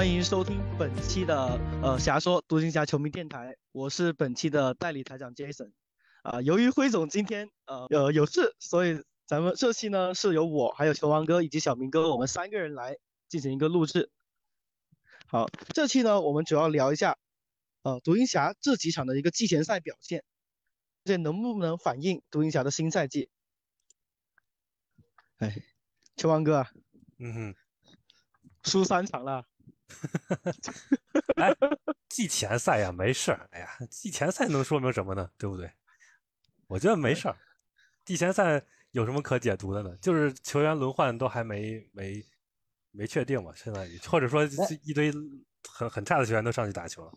欢迎收听本期的呃侠说独行侠球迷电台，我是本期的代理台长 Jason。啊，由于辉总今天呃呃有事，所以咱们这期呢是由我还有球王哥以及小明哥我们三个人来进行一个录制。好，这期呢我们主要聊一下呃独行侠这几场的一个季前赛表现，这能不能反映独行侠的新赛季？哎，球王哥啊，嗯哼，输三场了。哎，季前赛呀，没事儿。哎呀，季前赛能说明什么呢？对不对？我觉得没事儿。季前赛有什么可解读的呢？就是球员轮换都还没没没确定嘛，现在或者说一堆很很差的球员都上去打球了，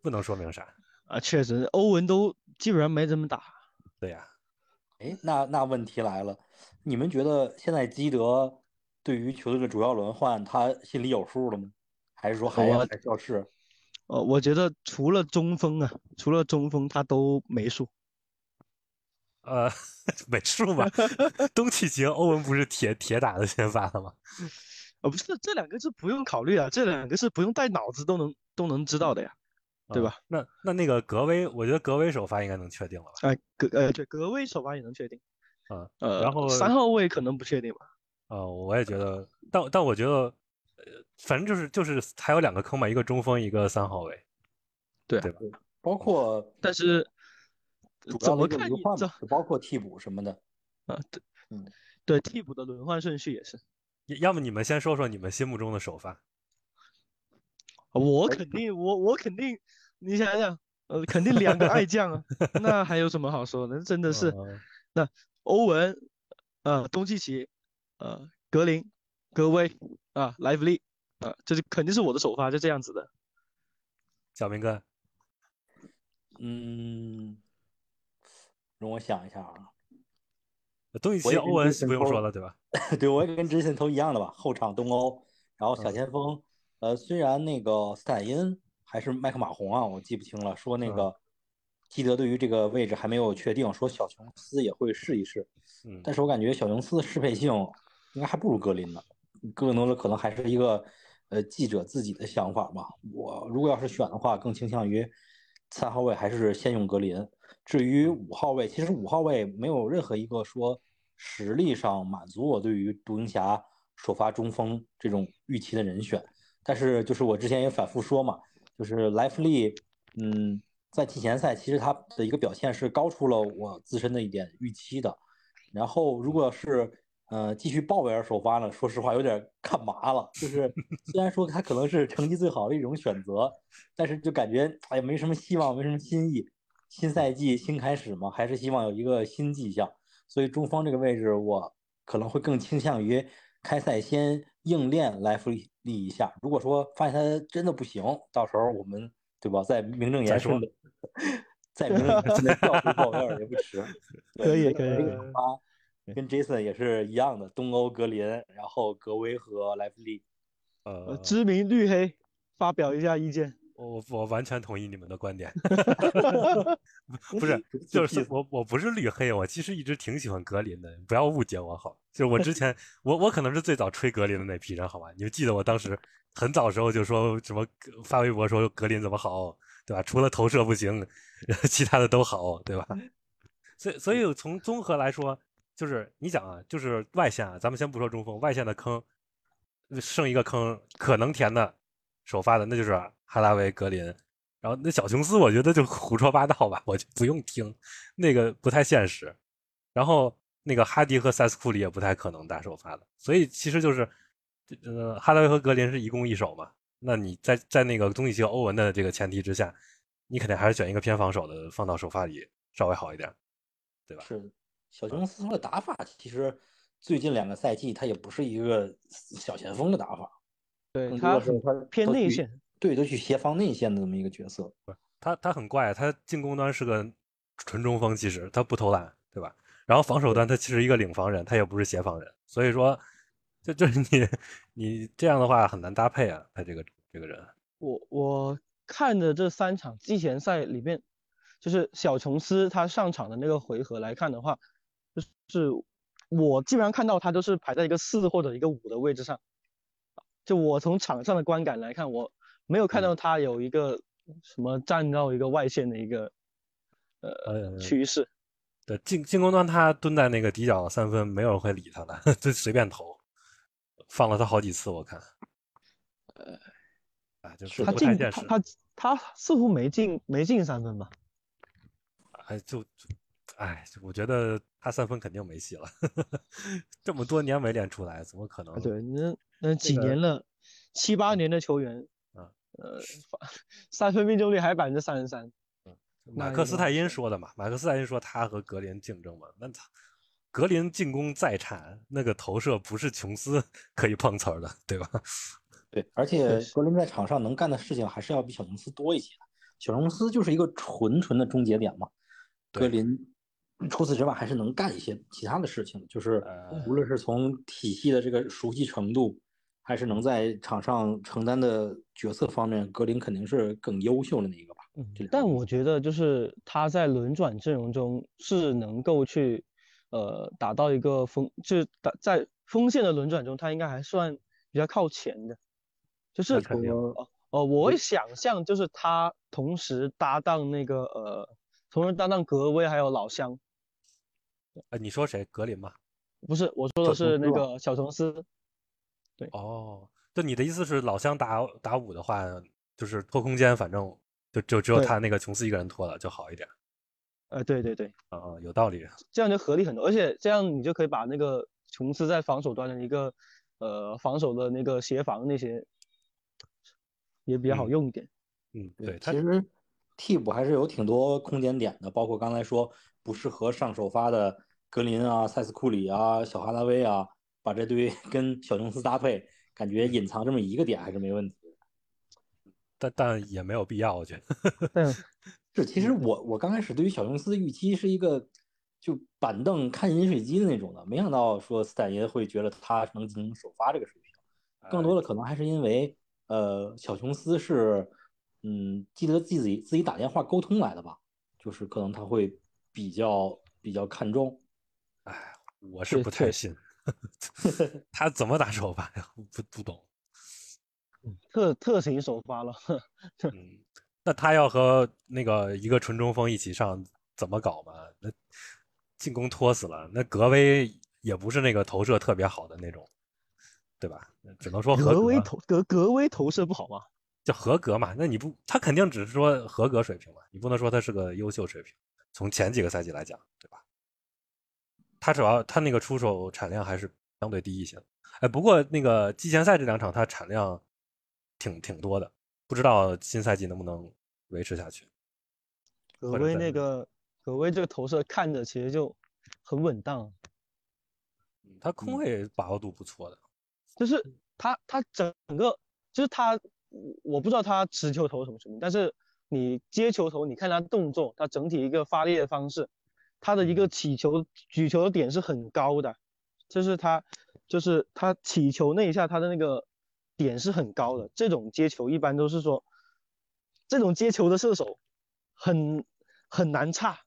不能说明啥啊。确实，欧文都基本上没怎么打。对呀。哎，那那问题来了，你们觉得现在基德对于球队的主要轮换，他心里有数了吗？还是说还要在教室？呃，我觉得除了中锋啊，除了中锋他都没数。呃，没数吧？东契奇、欧文不是铁铁打的先发了吗？呃，不是，这两个是不用考虑啊，这两个是不用带脑子都能都能知道的呀，对吧？那那那个格威，我觉得格威首发应该能确定了吧？哎，格呃对，格威首发也能确定。啊，呃，然后三号位可能不确定吧？啊，我也觉得，但但我觉得。呃，反正就是就是还有两个坑嘛，一个中锋，一个三号位，对对吧？包括，但是怎么看？这包括替补什么的啊？对，嗯，对，替补的轮换顺序也是。要么你们先说说你们心目中的首发。我肯定，我我肯定，你想想，呃，肯定两个爱将啊，那还有什么好说的？真的是，那欧文，呃，东契奇，呃，格林。格威啊，莱弗利啊，这是肯定是我的首发，就这样子的。小明哥，嗯，容我想一下啊。东契奇、欧文不用说了，对吧？对，我也跟之前都一样的吧。后场东欧，然后小前锋，呃，虽然那个斯坦因还是麦克马洪啊，我记不清了。说那个基德对于这个位置还没有确定，说小琼斯也会试一试。嗯，但是我感觉小琼斯的适配性应该还不如格林呢。更多的可能还是一个呃记者自己的想法吧。我如果要是选的话，更倾向于三号位还是先用格林。至于五号位，其实五号位没有任何一个说实力上满足我对于独行侠首发中锋这种预期的人选。但是就是我之前也反复说嘛，就是莱弗利，嗯，在季前赛其实他的一个表现是高出了我自身的一点预期的。然后如果是呃，继续鲍威尔首发呢？说实话，有点看麻了。就是 虽然说他可能是成绩最好的一种选择，但是就感觉哎呀，没什么希望，没什么新意。新赛季新开始嘛，还是希望有一个新迹象。所以中锋这个位置，我可能会更倾向于开赛先硬练莱弗利一下。如果说发现他真的不行，到时候我们对吧，再 名正言顺的，再名正言顺的调出鲍威尔也不迟。可以可以。跟 Jason 也是一样的，东欧格林，然后格威和莱弗利，呃，知名绿黑发表一下意见。我我完全同意你们的观点。不是，就是我我不是绿黑，我其实一直挺喜欢格林的，不要误解我好。就是我之前我我可能是最早吹格林的那批人，好吧？你们记得我当时很早时候就说什么发微博说格林怎么好，对吧？除了投射不行，其他的都好，对吧？所以所以从综合来说。就是你讲啊，就是外线啊，咱们先不说中锋，外线的坑，剩一个坑可能填的，首发的那就是哈拉维、格林，然后那小琼斯我觉得就胡说八道吧，我就不用听，那个不太现实。然后那个哈迪和塞斯库里也不太可能打首发的，所以其实就是，呃，哈拉维和格林是一攻一守嘛，那你在在那个东契奇、欧文的这个前提之下，你肯定还是选一个偏防守的放到首发里稍微好一点，对吧？是。小琼斯的打法其实最近两个赛季他也不是一个小前锋的打法，对他他偏内线，对，都去协防内线的这么一个角色。他他很怪，他进攻端是个纯中锋，其实他不投篮，对吧？然后防守端他其实一个领防人，他也不是协防人，所以说就就是你你这样的话很难搭配啊，他这个这个人。我我看的这三场季前赛里面，就是小琼斯他上场的那个回合来看的话。就是我基本上看到他都是排在一个四或者一个五的位置上，就我从场上的观感来看，我没有看到他有一个什么站到一个外线的一个呃趋势。对进进攻端，他蹲在那个底角三分，没有人会理他的，就随便投，放了他好几次，我看。呃，啊，就是他进他他他似乎没进没进三分吧？哎，就，哎，我觉得他三分肯定没戏了，这么多年没练出来，怎么可能？对，那那几年了，七八年的球员，啊，呃，三分命中率还百分之三十三。马克斯泰因说的嘛，马克斯泰因说他和格林竞争嘛，那他格林进攻再差，那个投射不是琼斯 可以碰瓷儿的，对吧？对，而且格林在场上能干的事情还是要比小琼斯多一些的。小琼斯就是一个纯纯的终结点嘛，格林除此之外还是能干一些其他的事情，就是无论是从体系的这个熟悉程度，还是能在场上承担的角色方面，格林肯定是更优秀的那一个吧。嗯，但我觉得就是他在轮转阵容中是能够去，呃，达到一个锋，就是打在锋线的轮转中，他应该还算比较靠前的。就是我，呃，我会想象就是他同时搭档那个，呃，同时搭档格威还有老乡。呃，你说谁？格林吗？不是，我说的是那个小琼斯。对。哦，就你的意思是老乡打打五的话，就是拖空间，反正。就就只有他那个琼斯一个人拖了就好一点，呃，对对对，啊啊，有道理，这样就合理很多，而且这样你就可以把那个琼斯在防守端的一个呃防守的那个协防那些也比较好用一点。嗯，对，其实替补还是有挺多空间点的，包括刚才说不适合上首发的格林啊、塞斯库里啊、小哈达威啊，把这堆 跟小琼斯搭配，感觉隐藏这么一个点还是没问题。但但也没有必要，我觉得。但，是，其实我我刚开始对于小琼斯的预期是一个就板凳看饮水机的那种的，没想到说斯坦爷会觉得他能进行首发这个水平。更多的可能还是因为，呃，小琼斯是，嗯，记得自己自己打电话沟通来的吧，就是可能他会比较比较看重。哎，我是不太信，他怎么打首发呀？不不懂。特特型首发了，嗯，那他要和那个一个纯中锋一起上，怎么搞嘛？那进攻拖死了，那格威也不是那个投射特别好的那种，对吧？只能说格威投格格威投射不好吗？就合格嘛？那你不他肯定只是说合格水平嘛？你不能说他是个优秀水平。从前几个赛季来讲，对吧？他主要他那个出手产量还是相对低一些的。哎，不过那个季前赛这两场他产量。挺挺多的，不知道新赛季能不能维持下去。葛威那个葛威这个投射看着其实就很稳当，他空位把握度不错的，就是他他整个就是他，我不知道他持球投什么水平，但是你接球投，你看他动作，他整体一个发力的方式，他的一个起球举球的点是很高的，就是他就是他起球那一下他的那个。点是很高的，这种接球一般都是说，这种接球的射手很很难差。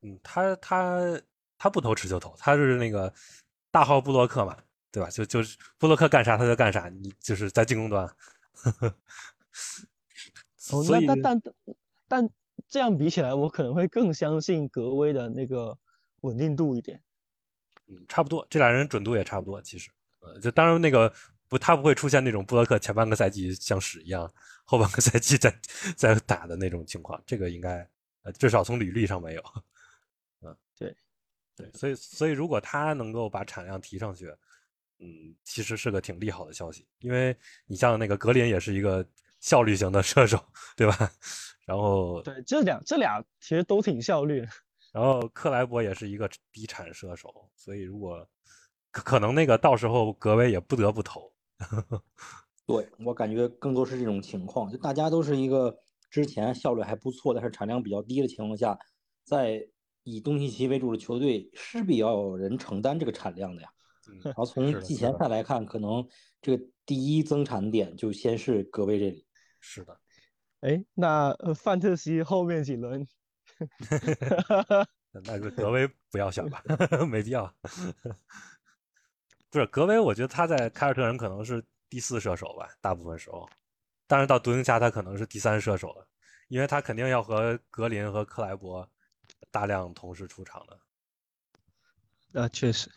嗯，他他他不投持球投，他是那个大号布洛克嘛，对吧？就就是布洛克干啥他就干啥，你就是在进攻端。哦，那但但但这样比起来，我可能会更相信格威的那个稳定度一点。嗯，差不多，这俩人准度也差不多，其实，呃，就当然那个。不，他不会出现那种布洛克前半个赛季像屎一样，后半个赛季在在打的那种情况。这个应该，呃，至少从履历上没有。嗯，对，对，所以所以如果他能够把产量提上去，嗯，其实是个挺利好的消息。因为你像那个格林也是一个效率型的射手，对吧？然后对，这两这俩其实都挺效率。然后克莱伯也是一个低产射手，所以如果可能那个到时候格威也不得不投。对我感觉更多是这种情况，就大家都是一个之前效率还不错，但是产量比较低的情况下，在以东契奇为主的球队，势必要有人承担这个产量的呀。然后从季前赛来看，可能这个第一增产点就先是格威这里。是的，哎，那范特西后面几轮 那个格威不要选吧，没必要。不是格威，我觉得他在凯尔特人可能是第四射手吧，大部分时候。但是到独行侠他可能是第三射手了，因为他肯定要和格林和克莱伯大量同时出场的。啊，确实。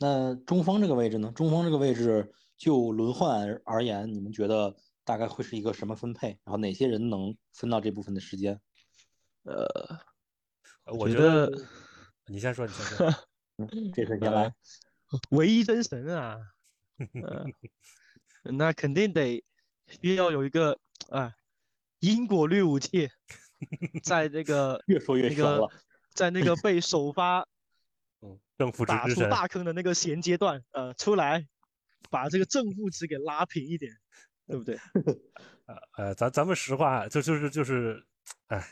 那中锋这个位置呢？中锋这个位置就轮换而言，你们觉得大概会是一个什么分配？然后哪些人能分到这部分的时间？呃，我觉得你先说，你先说。这次先来。唯一真神啊！那肯定得需要有一个啊，因果律武器，在那个 越说越那个，在那个被首发。正负值打出大坑的那个衔接段，呃，出来把这个正负值给拉平一点，对不对？呃呃，咱咱们实话就就是就是，哎，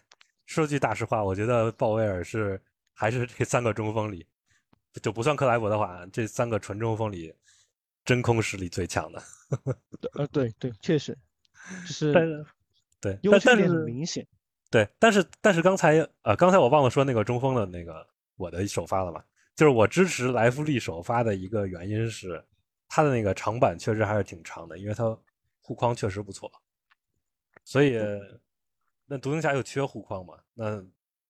说句大实话，我觉得鲍威尔是还是这三个中锋里，就不算克莱伯的话，这三个纯中锋里真空实力最强的。呃，对对，确实，就是对，优缺点很明显。对，但是但是刚才呃，刚才我忘了说那个中锋的那个我的首发了嘛。就是我支持莱弗利首发的一个原因是，他的那个长板确实还是挺长的，因为他护框确实不错。所以，那独行侠又缺护框嘛，那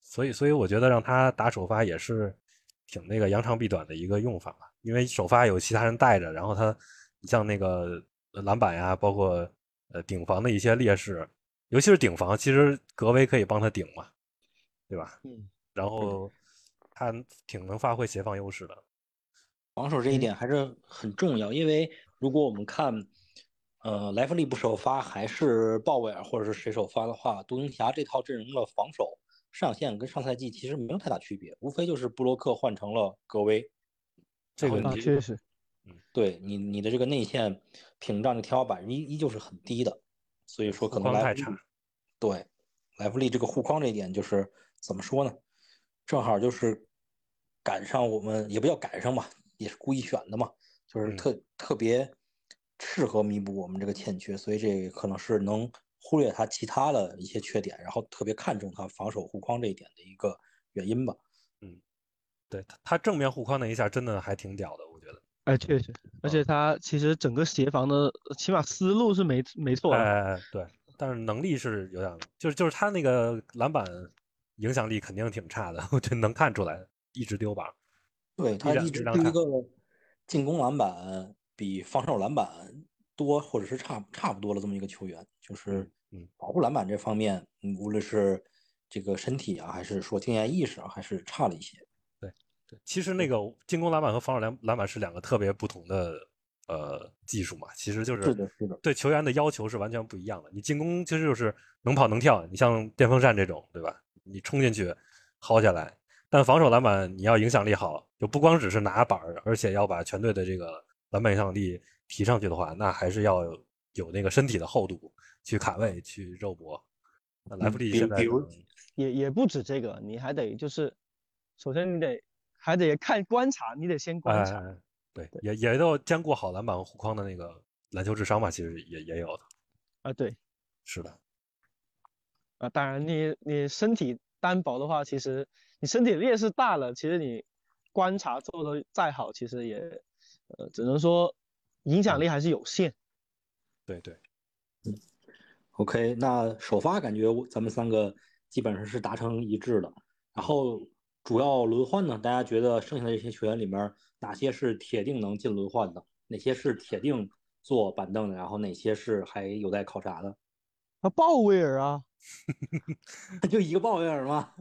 所以所以我觉得让他打首发也是挺那个扬长避短的一个用法吧。因为首发有其他人带着，然后他像那个篮板呀，包括呃顶防的一些劣势，尤其是顶防，其实格威可以帮他顶嘛，对吧？嗯，然后。他挺能发挥协防优势的，防守这一点还是很重要。因为如果我们看，呃，莱弗利不首发，还是鲍威尔或者是谁首发的话，独行侠这套阵容的防守上限跟上赛季其实没有太大区别，无非就是布洛克换成了格威。这个确实，嗯，对你你的这个内线屏障的天花板依依旧是很低的，所以说可能莱弗利对莱弗利这个护框这一点就是怎么说呢？正好就是赶上我们，也不叫赶上吧，也是故意选的嘛，就是特特别适合弥补我们这个欠缺，所以这可能是能忽略他其他的一些缺点，然后特别看重他防守护框这一点的一个原因吧。嗯，对他他正面护框那一下真的还挺屌的，我觉得。哎，确实，而且他其实整个协防的起码思路是没没错的。哎，对，但是能力是有点，就是就是他那个篮板。影响力肯定挺差的，我觉得能看出来，一直丢吧。对他一直是一个进攻篮板比防守篮板多，或者是差差不多的这么一个球员，就是嗯，保护篮板这方面，无论是这个身体啊，还是说经验意识啊，还是差了一些。对对，其实那个进攻篮板和防守篮篮板是两个特别不同的呃技术嘛，其实就是是的，是的，对球员的要求是完全不一样的。你进攻其实就是能跑能跳，你像电风扇这种，对吧？你冲进去薅下来，但防守篮板你要影响力好，就不光只是拿板儿，而且要把全队的这个篮板影响力提上去的话，那还是要有那个身体的厚度去卡位去肉搏。那莱弗利现在也也不止这个，你还得就是首先你得还得看观察，你得先观察。对，也也要兼顾好篮板和护框的那个篮球智商吧，其实也也有的。啊，对，是的。啊，当然，你你身体单薄的话，其实你身体劣势大了，其实你观察做的再好，其实也呃，只能说影响力还是有限。对对，嗯，OK，那首发感觉咱们三个基本上是达成一致的。然后主要轮换呢，大家觉得剩下的这些球员里面，哪些是铁定能进轮换的？哪些是铁定坐板凳的？然后哪些是还有待考察的？啊，鲍威尔啊。就一个鲍威尔吗？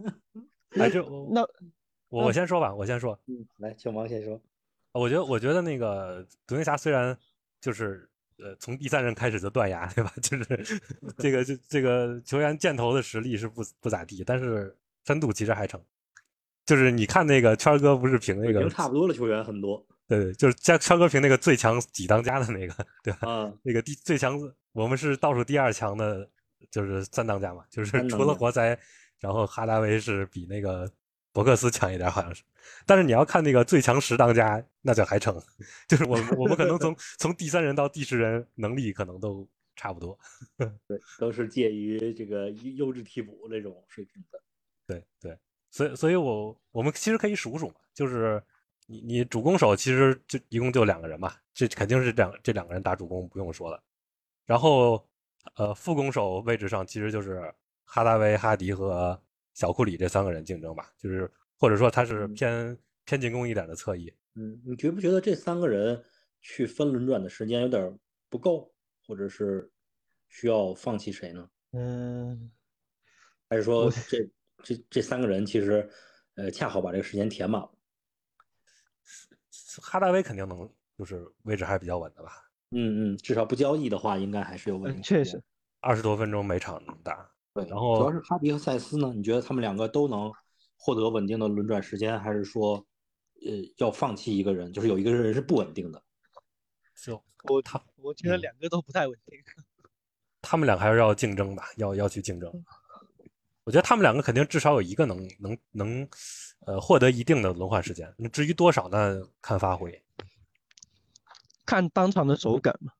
哎，这那我我先说吧，我先说。嗯，来，请王先说。我觉得，我觉得那个独行侠虽然就是呃从第三人开始就断崖，对吧？就是这个这这个球员箭头的实力是不不咋地，但是深度其实还成。就是你看那个圈哥不是评那个差不多的球员很多。对对，就是加圈哥评那个最强几当家的那个，对吧？啊，那个第最强，我们是倒数第二强的。就是三当家嘛，就是除了活塞，然后哈达威是比那个伯克斯强一点，好像是。但是你要看那个最强十当家，那就还成。就是我我们可能从 从第三人到第十人能力可能都差不多。对，都是介于这个优质替补这种水平的。对对，所以所以我我们其实可以数数嘛，就是你你主攻手其实就一共就两个人嘛，这肯定是两这两个人打主攻不用说了。然后呃副攻手位置上其实就是哈达威、哈迪和小库里这三个人竞争吧，就是或者说他是偏偏进攻一点的侧翼。嗯，你觉不觉得这三个人去分轮转的时间有点不够，或者是需要放弃谁呢？嗯，还是说这这这三个人其实呃恰好把这个时间填满了？哈达威肯定能，就是位置还比较稳的吧？嗯嗯，至少不交易的话，应该还是有稳定。确实，二十多分钟每场能打。对，然后主要是哈迪和塞斯呢，你觉得他们两个都能获得稳定的轮转时间，还是说？呃，要放弃一个人，就是有一个人是不稳定的。是我他，我觉得两个都不太稳定。他们两个还是要竞争吧，要要去竞争。我觉得他们两个肯定至少有一个能能能，呃，获得一定的轮换时间。那至于多少呢？看发挥，看当场的手感嘛。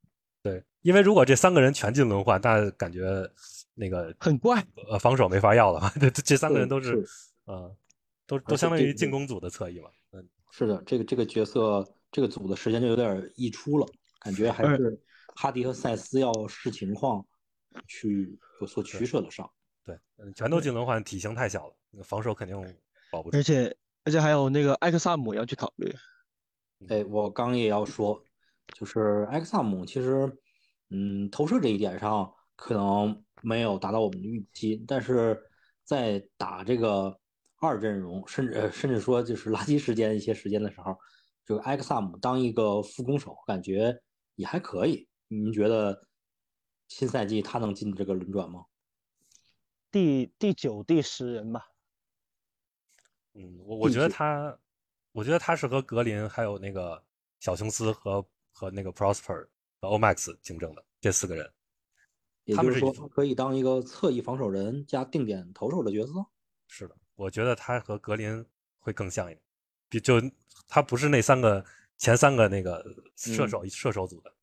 对，因为如果这三个人全进轮换，那感觉那个很怪，呃，防守没法要了嘛。这这三个人都是，呃，都都相当于进攻组的侧翼嘛。嗯，是的，这个这个角色，这个组的时间就有点溢出了，感觉还是哈迪和塞斯要视情况去有所取舍的上。对，嗯，全都进轮换，体型太小了，防守肯定保不住。而且而且还有那个艾克萨姆要去考虑。哎，我刚也要说，就是埃克萨姆其实，嗯，投射这一点上可能没有达到我们的预期，但是在打这个二阵容，甚至甚至说就是垃圾时间一些时间的时候，就埃克萨姆当一个副攻手，感觉也还可以。您觉得新赛季他能进这个轮转吗？第第九、第十人吧。嗯，我我觉得他，我觉得他是和格林还有那个小琼斯和和那个 Prosper 和 Omax 竞争的这四个人。也就是说，他可以当一个侧翼防守人加定点投手的角色。是的，我觉得他和格林会更像一点，比就他不是那三个前三个那个射手射手组的。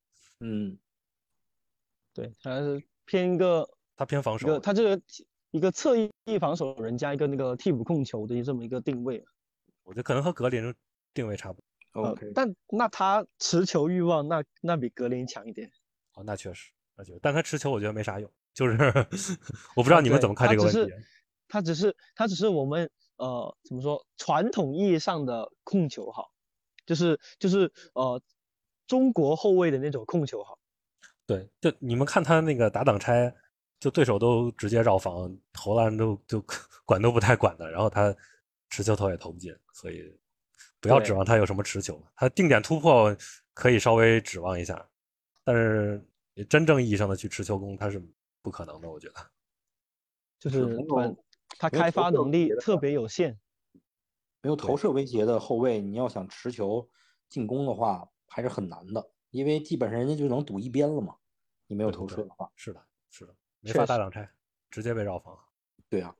嗯，对，他是偏一个他偏防守，他这个。一个侧翼防守人加一个那个替补控球的这么一个定位，我觉得可能和格林定位差不多。OK，但那他持球欲望那那比格林强一点。哦，那确实，那确实，但他持球我觉得没啥用，就是 我不知道你们怎么看这个问题。他只是他只是我们呃怎么说传统意义上的控球好，就是就是呃中国后卫的那种控球好。对，就你们看他那个打挡拆。就对手都直接绕防投篮都就 管都不太管的，然后他持球投也投不进，所以不要指望他有什么持球。他定点突破可以稍微指望一下，但是真正意义上的去持球攻他是不可能的，我觉得。就是他开发能力特别有限，没有投射威胁的后卫，你要想持球进攻的话还是很难的，因为基本上人家就能堵一边了嘛。你没有投射的话，是的，是的。没法大挡拆，直接被绕防。对啊，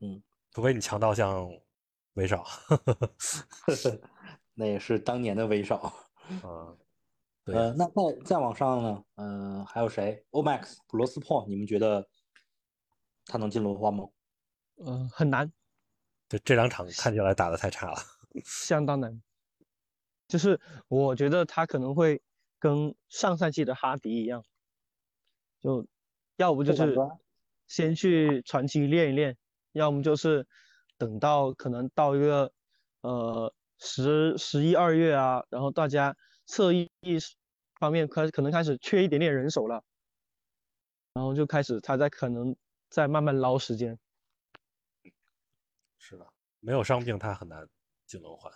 嗯，除非你强到像威少，那也是当年的威少。啊，呃，那再再往上呢？嗯，还有谁？Omax 普罗斯珀，你们觉得他能进轮换吗？嗯，很难。对，这两场看起来打的太差了，相当难。就是我觉得他可能会跟上赛季的哈迪一样，就。要不就是先去传奇练一练，要么就是等到可能到一个呃十十一二月啊，然后大家侧翼方面开可能开始缺一点点人手了，然后就开始他在可能在慢慢捞时间。是的，没有伤病他很难进轮换，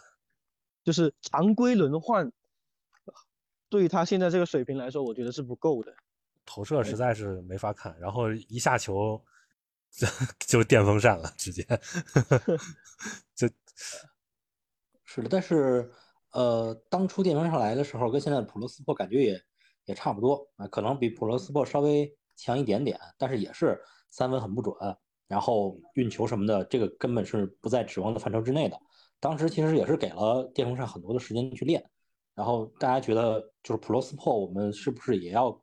就是常规轮换，对于他现在这个水平来说，我觉得是不够的。投射实在是没法看，然后一下球 就就电风扇了，直接 就是的。但是呃，当初电风扇来的时候，跟现在的普罗斯珀感觉也也差不多啊，可能比普罗斯珀稍微强一点点，但是也是三分很不准，然后运球什么的，这个根本是不在指望的范畴之内的。当时其实也是给了电风扇很多的时间去练，然后大家觉得就是普罗斯珀，我们是不是也要？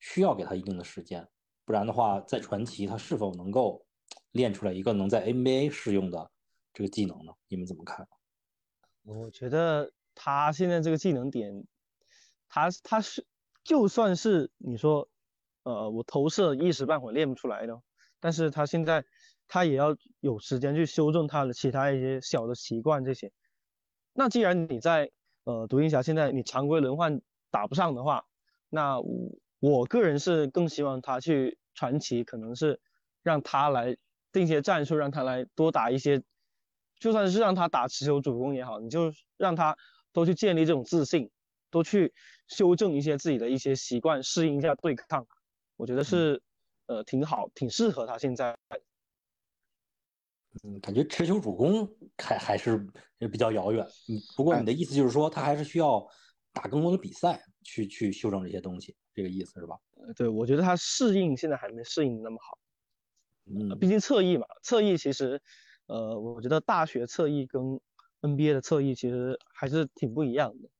需要给他一定的时间，不然的话，在传奇他是否能够练出来一个能在 NBA 适用的这个技能呢？你们怎么看？我觉得他现在这个技能点，他他是就算是你说，呃，我投射一时半会练不出来的，但是他现在他也要有时间去修正他的其他一些小的习惯这些。那既然你在呃独行侠现在你常规轮换打不上的话，那我我个人是更希望他去传奇，可能是让他来定些战术，让他来多打一些。就算是让他打持球主攻也好，你就让他多去建立这种自信，多去修正一些自己的一些习惯，适应一下对抗，我觉得是呃挺好，挺适合他现在。嗯，感觉持球主攻还还是比较遥远。嗯，不过你的意思就是说，他还是需要打更多的比赛，去去修正这些东西，这个意思是吧？呃，对，我觉得他适应现在还没适应那么好。嗯，毕竟侧翼嘛，侧翼其实。呃，我觉得大学侧翼跟 NBA 的侧翼其实还是挺不一样的，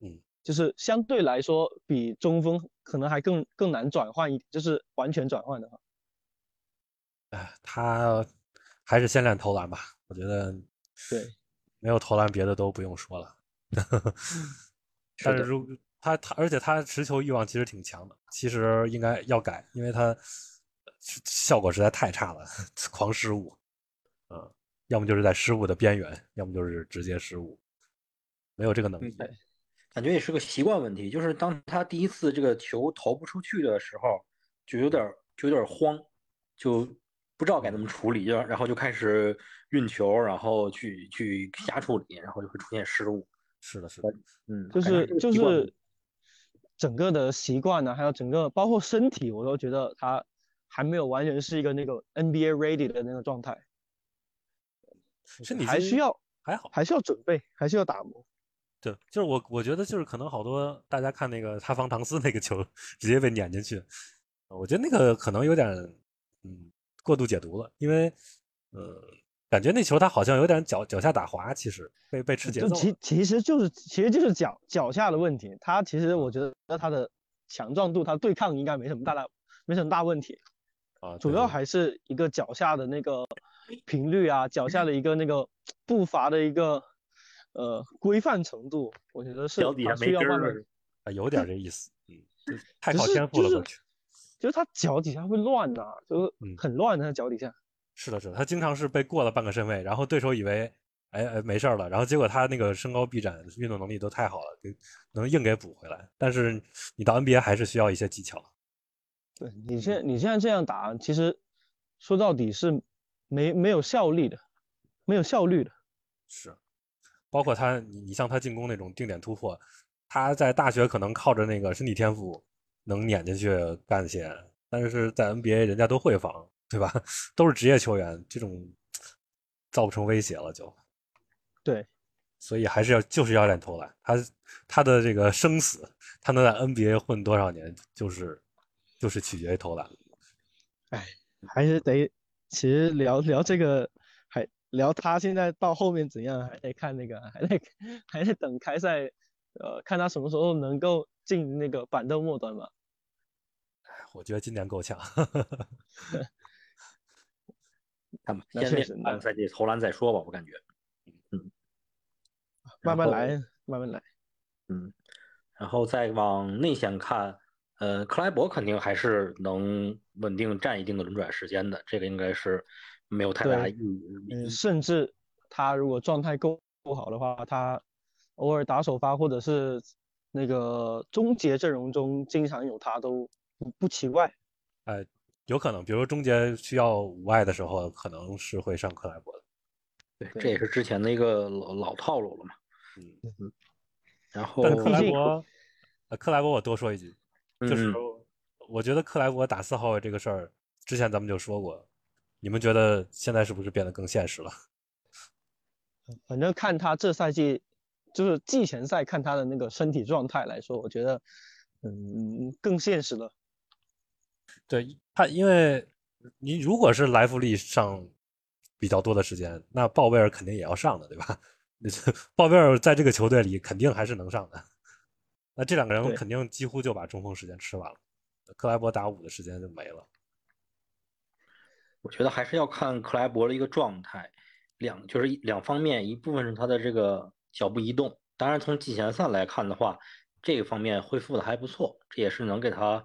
嗯，就是相对来说比中锋可能还更更难转换一点，就是完全转换的话。哎，他还是先练投篮吧，我觉得，对，没有投篮别的都不用说了。但是如他他，而且他持球欲望其实挺强的，其实应该要改，因为他。效果实在太差了，狂失误，嗯，要么就是在失误的边缘，要么就是直接失误，没有这个能力。感觉也是个习惯问题，就是当他第一次这个球投不出去的时候，就有点就有点慌，就不知道该怎么处理，就然后就开始运球，然后去去瞎处理，然后就会出现失误。是的，是的，嗯，就是就是整个的习惯呢，还有整个包括身体，我都觉得他。还没有完全是一个那个 NBA ready 的那个状态，身体还需要还好，还需要准备，还需要打磨。对，就是我我觉得就是可能好多大家看那个他方唐斯那个球直接被撵进去，我觉得那个可能有点嗯过度解读了，因为呃感觉那球他好像有点脚脚下打滑，其实被被吃节奏。其其实就是其实就是脚脚下的问题，他其实我觉得他的强壮度，他对抗应该没什么大大没什么大问题。啊，主要还是一个脚下的那个频率啊，脚下的一个那个 步伐的一个呃规范程度，我觉得是脚底下没跟儿啊，有点这意思，嗯，太靠天赋了，过去，就是他脚底下会乱呐，就是很乱的脚底下。是的，是的，他经常是被过了半个身位，然后对手以为哎哎没事了，然后结果他那个身高臂展、运动能力都太好了，给能硬给补回来。但是你到 NBA 还是需要一些技巧。对你现你现在这样打，其实说到底是没没有效力的，没有效率的。是，包括他，你你像他进攻那种定点突破，他在大学可能靠着那个身体天赋能撵进去干些，但是在 NBA 人家都会防，对吧？都是职业球员，这种造不成威胁了就。对，所以还是要就是要练投篮，他他的这个生死，他能在 NBA 混多少年，就是。就是取决于投篮，哎，还是得，其实聊聊这个，还聊他现在到后面怎样，还得看那个，还得 还得等开赛，呃，看他什么时候能够进那个板凳末端吧。我觉得今年够呛。看吧，先练半个赛季投篮再说吧，我感觉。嗯，慢慢来，慢慢来。嗯，然后再往内线看。呃，克莱伯肯定还是能稳定占一定的轮转时间的，这个应该是没有太大意义。嗯，甚至他如果状态够不好的话，他偶尔打首发或者是那个终结阵容中经常有他都不不奇怪。哎，有可能，比如中间需要无碍的时候，可能是会上克莱伯的。对，这也是之前的一个老老套路了嘛。嗯嗯。然后，克莱伯，呃，克莱伯，我多说一句。就是我觉得克莱伯打四号位这个事儿，之前咱们就说过，你们觉得现在是不是变得更现实了？反正看他这赛季，就是季前赛看他的那个身体状态来说，我觉得，嗯，更现实了。对他，因为你如果是莱弗利上比较多的时间，那鲍威尔肯定也要上的，对吧？鲍威尔在这个球队里肯定还是能上的。那这两个人肯定几乎就把中锋时间吃完了，克莱伯打五的时间就没了。我觉得还是要看克莱伯的一个状态，两就是两方面，一部分是他的这个脚步移动，当然从季前赛来看的话，这个方面恢复的还不错，这也是能给他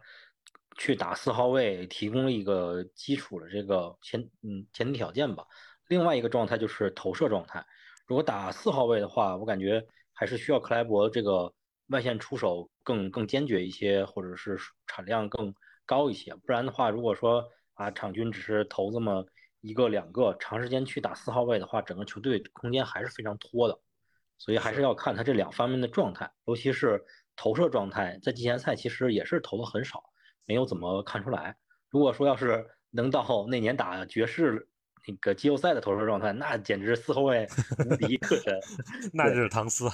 去打四号位提供了一个基础的这个前嗯前提条件吧。另外一个状态就是投射状态，如果打四号位的话，我感觉还是需要克莱伯这个外线出手更更坚决一些，或者是产量更高一些，不然的话，如果说啊场均只是投这么。一个两个长时间去打四号位的话，整个球队空间还是非常拖的，所以还是要看他这两方面的状态，尤其是投射状态，在季前赛其实也是投的很少，没有怎么看出来。如果说要是能到那年打爵士那个季后赛的投射状态，那简直四后卫无敌克神，那就是唐斯。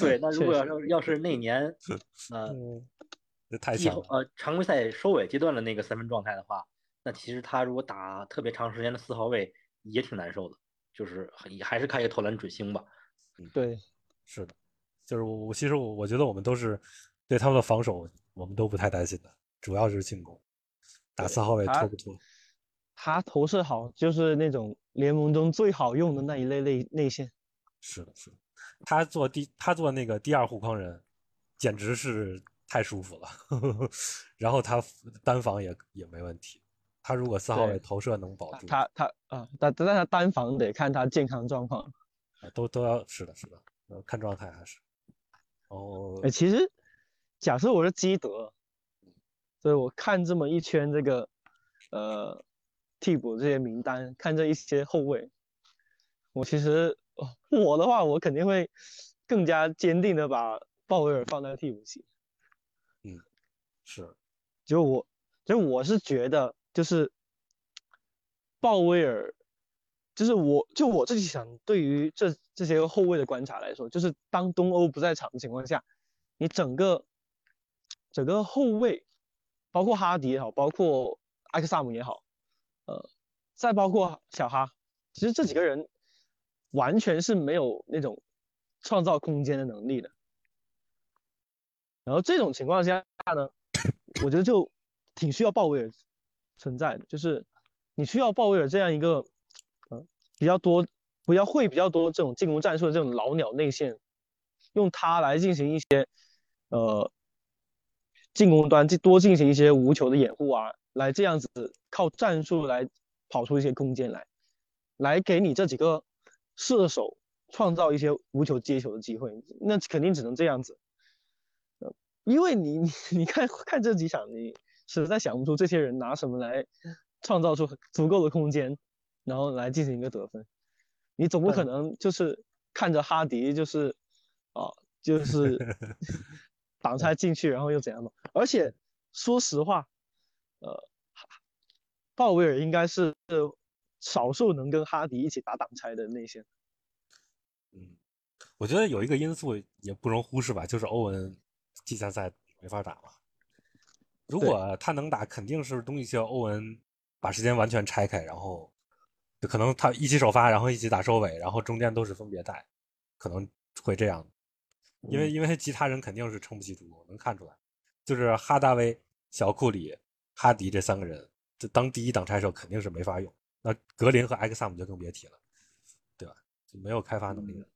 对，那 如果要是要是那年 呃季后呃常规赛收尾阶段的那个三分状态的话。那其实他如果打特别长时间的四号位也挺难受的，就是也还是看一个投篮准星吧。嗯，对，是的，就是我我其实我我觉得我们都是对他们的防守我们都不太担心的，主要就是进攻，打四号位拖不拖？他投射好，就是那种联盟中最好用的那一类内内线。是的，是的，他做第他做那个第二护框人，简直是太舒服了。呵 呵然后他单防也也没问题。他如果四号位投射能保住，他他啊，但但他单防得看他健康状况，都都要是的，是的，看状态还是。哦，哎，其实假设我是基德，所以我看这么一圈这个呃替补这些名单，看这一些后卫，我其实我的话，我肯定会更加坚定的把鲍威尔放在替补席。嗯，是，就我就我是觉得。就是鲍威尔，就是我就我自己想，对于这这些后卫的观察来说，就是当东欧不在场的情况下，你整个整个后卫，包括哈迪也好，包括艾克萨姆也好，呃，再包括小哈，其实这几个人完全是没有那种创造空间的能力的。然后这种情况下呢，我觉得就挺需要鲍威尔。存在的就是你需要鲍威尔这样一个，嗯，比较多、比较会比较多这种进攻战术的这种老鸟内线，用他来进行一些，呃，进攻端多进行一些无球的掩护啊，来这样子靠战术来跑出一些空间来，来给你这几个射手创造一些无球接球的机会，那肯定只能这样子，因为你你 你看看这几场你。实在想不出这些人拿什么来创造出足够的空间，然后来进行一个得分。你总不可能就是看着哈迪就是啊，就是挡拆进去，然后又怎样嘛？而且说实话，呃，鲍威尔应该是少数能跟哈迪一起打挡拆的内线。嗯，我觉得有一个因素也不容忽视吧，就是欧文季前赛没法打嘛。如果他能打，肯定是东契奇和欧文把时间完全拆开，然后可能他一起首发，然后一起打收尾，然后中间都是分别带，可能会这样。因为因为其他人肯定是撑不起主攻，能看出来。就是哈达威、小库里、哈迪这三个人，这当第一挡拆手肯定是没法用。那格林和埃克萨姆就更别提了，对吧？就没有开发能力了。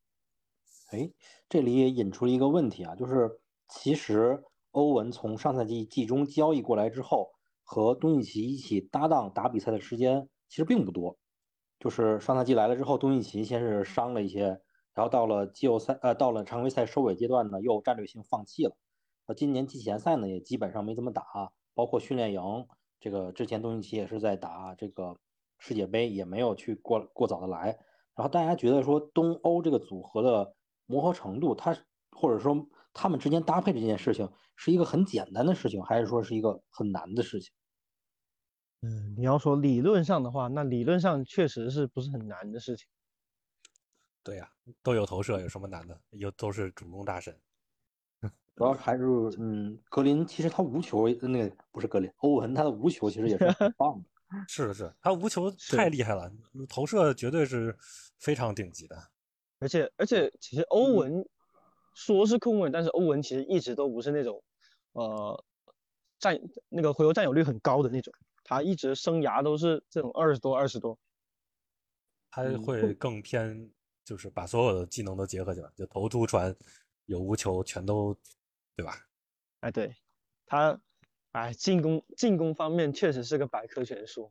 哎，这里也引出了一个问题啊，就是其实。欧文从上赛季季中交易过来之后，和东契奇一起搭档打比赛的时间其实并不多。就是上赛季来了之后，东契奇先是伤了一些，然后到了季后赛，呃，到了常规赛收尾阶段呢，又战略性放弃了。呃，今年季前赛呢，也基本上没怎么打，包括训练营，这个之前东契奇也是在打这个世界杯，也没有去过过早的来。然后大家觉得说东欧这个组合的磨合程度，它或者说他们之间搭配这件事情。是一个很简单的事情，还是说是一个很难的事情？嗯，你要说理论上的话，那理论上确实是不是很难的事情？对呀，都有投射，有什么难的？又都是主攻大神。主要还是嗯，格林其实他无球，那个不是格林，欧文他的无球其实也是很棒的。是的，是他无球太厉害了，投射绝对是非常顶级的。而且而且，其实欧文。说是控卫，但是欧文其实一直都不是那种，呃，占那个回合占有率很高的那种，他一直生涯都是这种二十多二十多。他会更偏，就是把所有的技能都结合起来，就头突传、有无球全都，对吧？哎，对，他，哎，进攻进攻方面确实是个百科全书。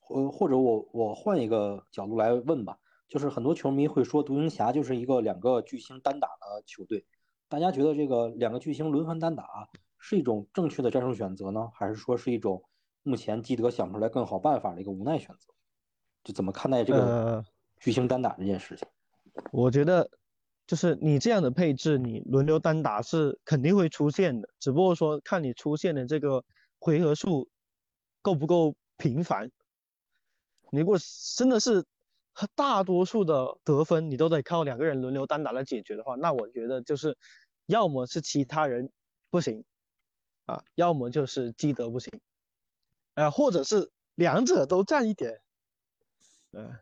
或或者我我换一个角度来问吧，就是很多球迷会说独行侠就是一个两个巨星单打的球队，大家觉得这个两个巨星轮番单打是一种正确的战术选择呢，还是说是一种目前基德想不出来更好办法的一个无奈选择？就怎么看待这个巨星单打这件事情？我觉得就是你这样的配置，你轮流单打是肯定会出现的，只不过说看你出现的这个回合数够不够频繁。你如果真的是大多数的得分你都得靠两个人轮流单打来解决的话，那我觉得就是要么是其他人不行啊，要么就是基德不行，呃，或者是两者都占一点。嗯，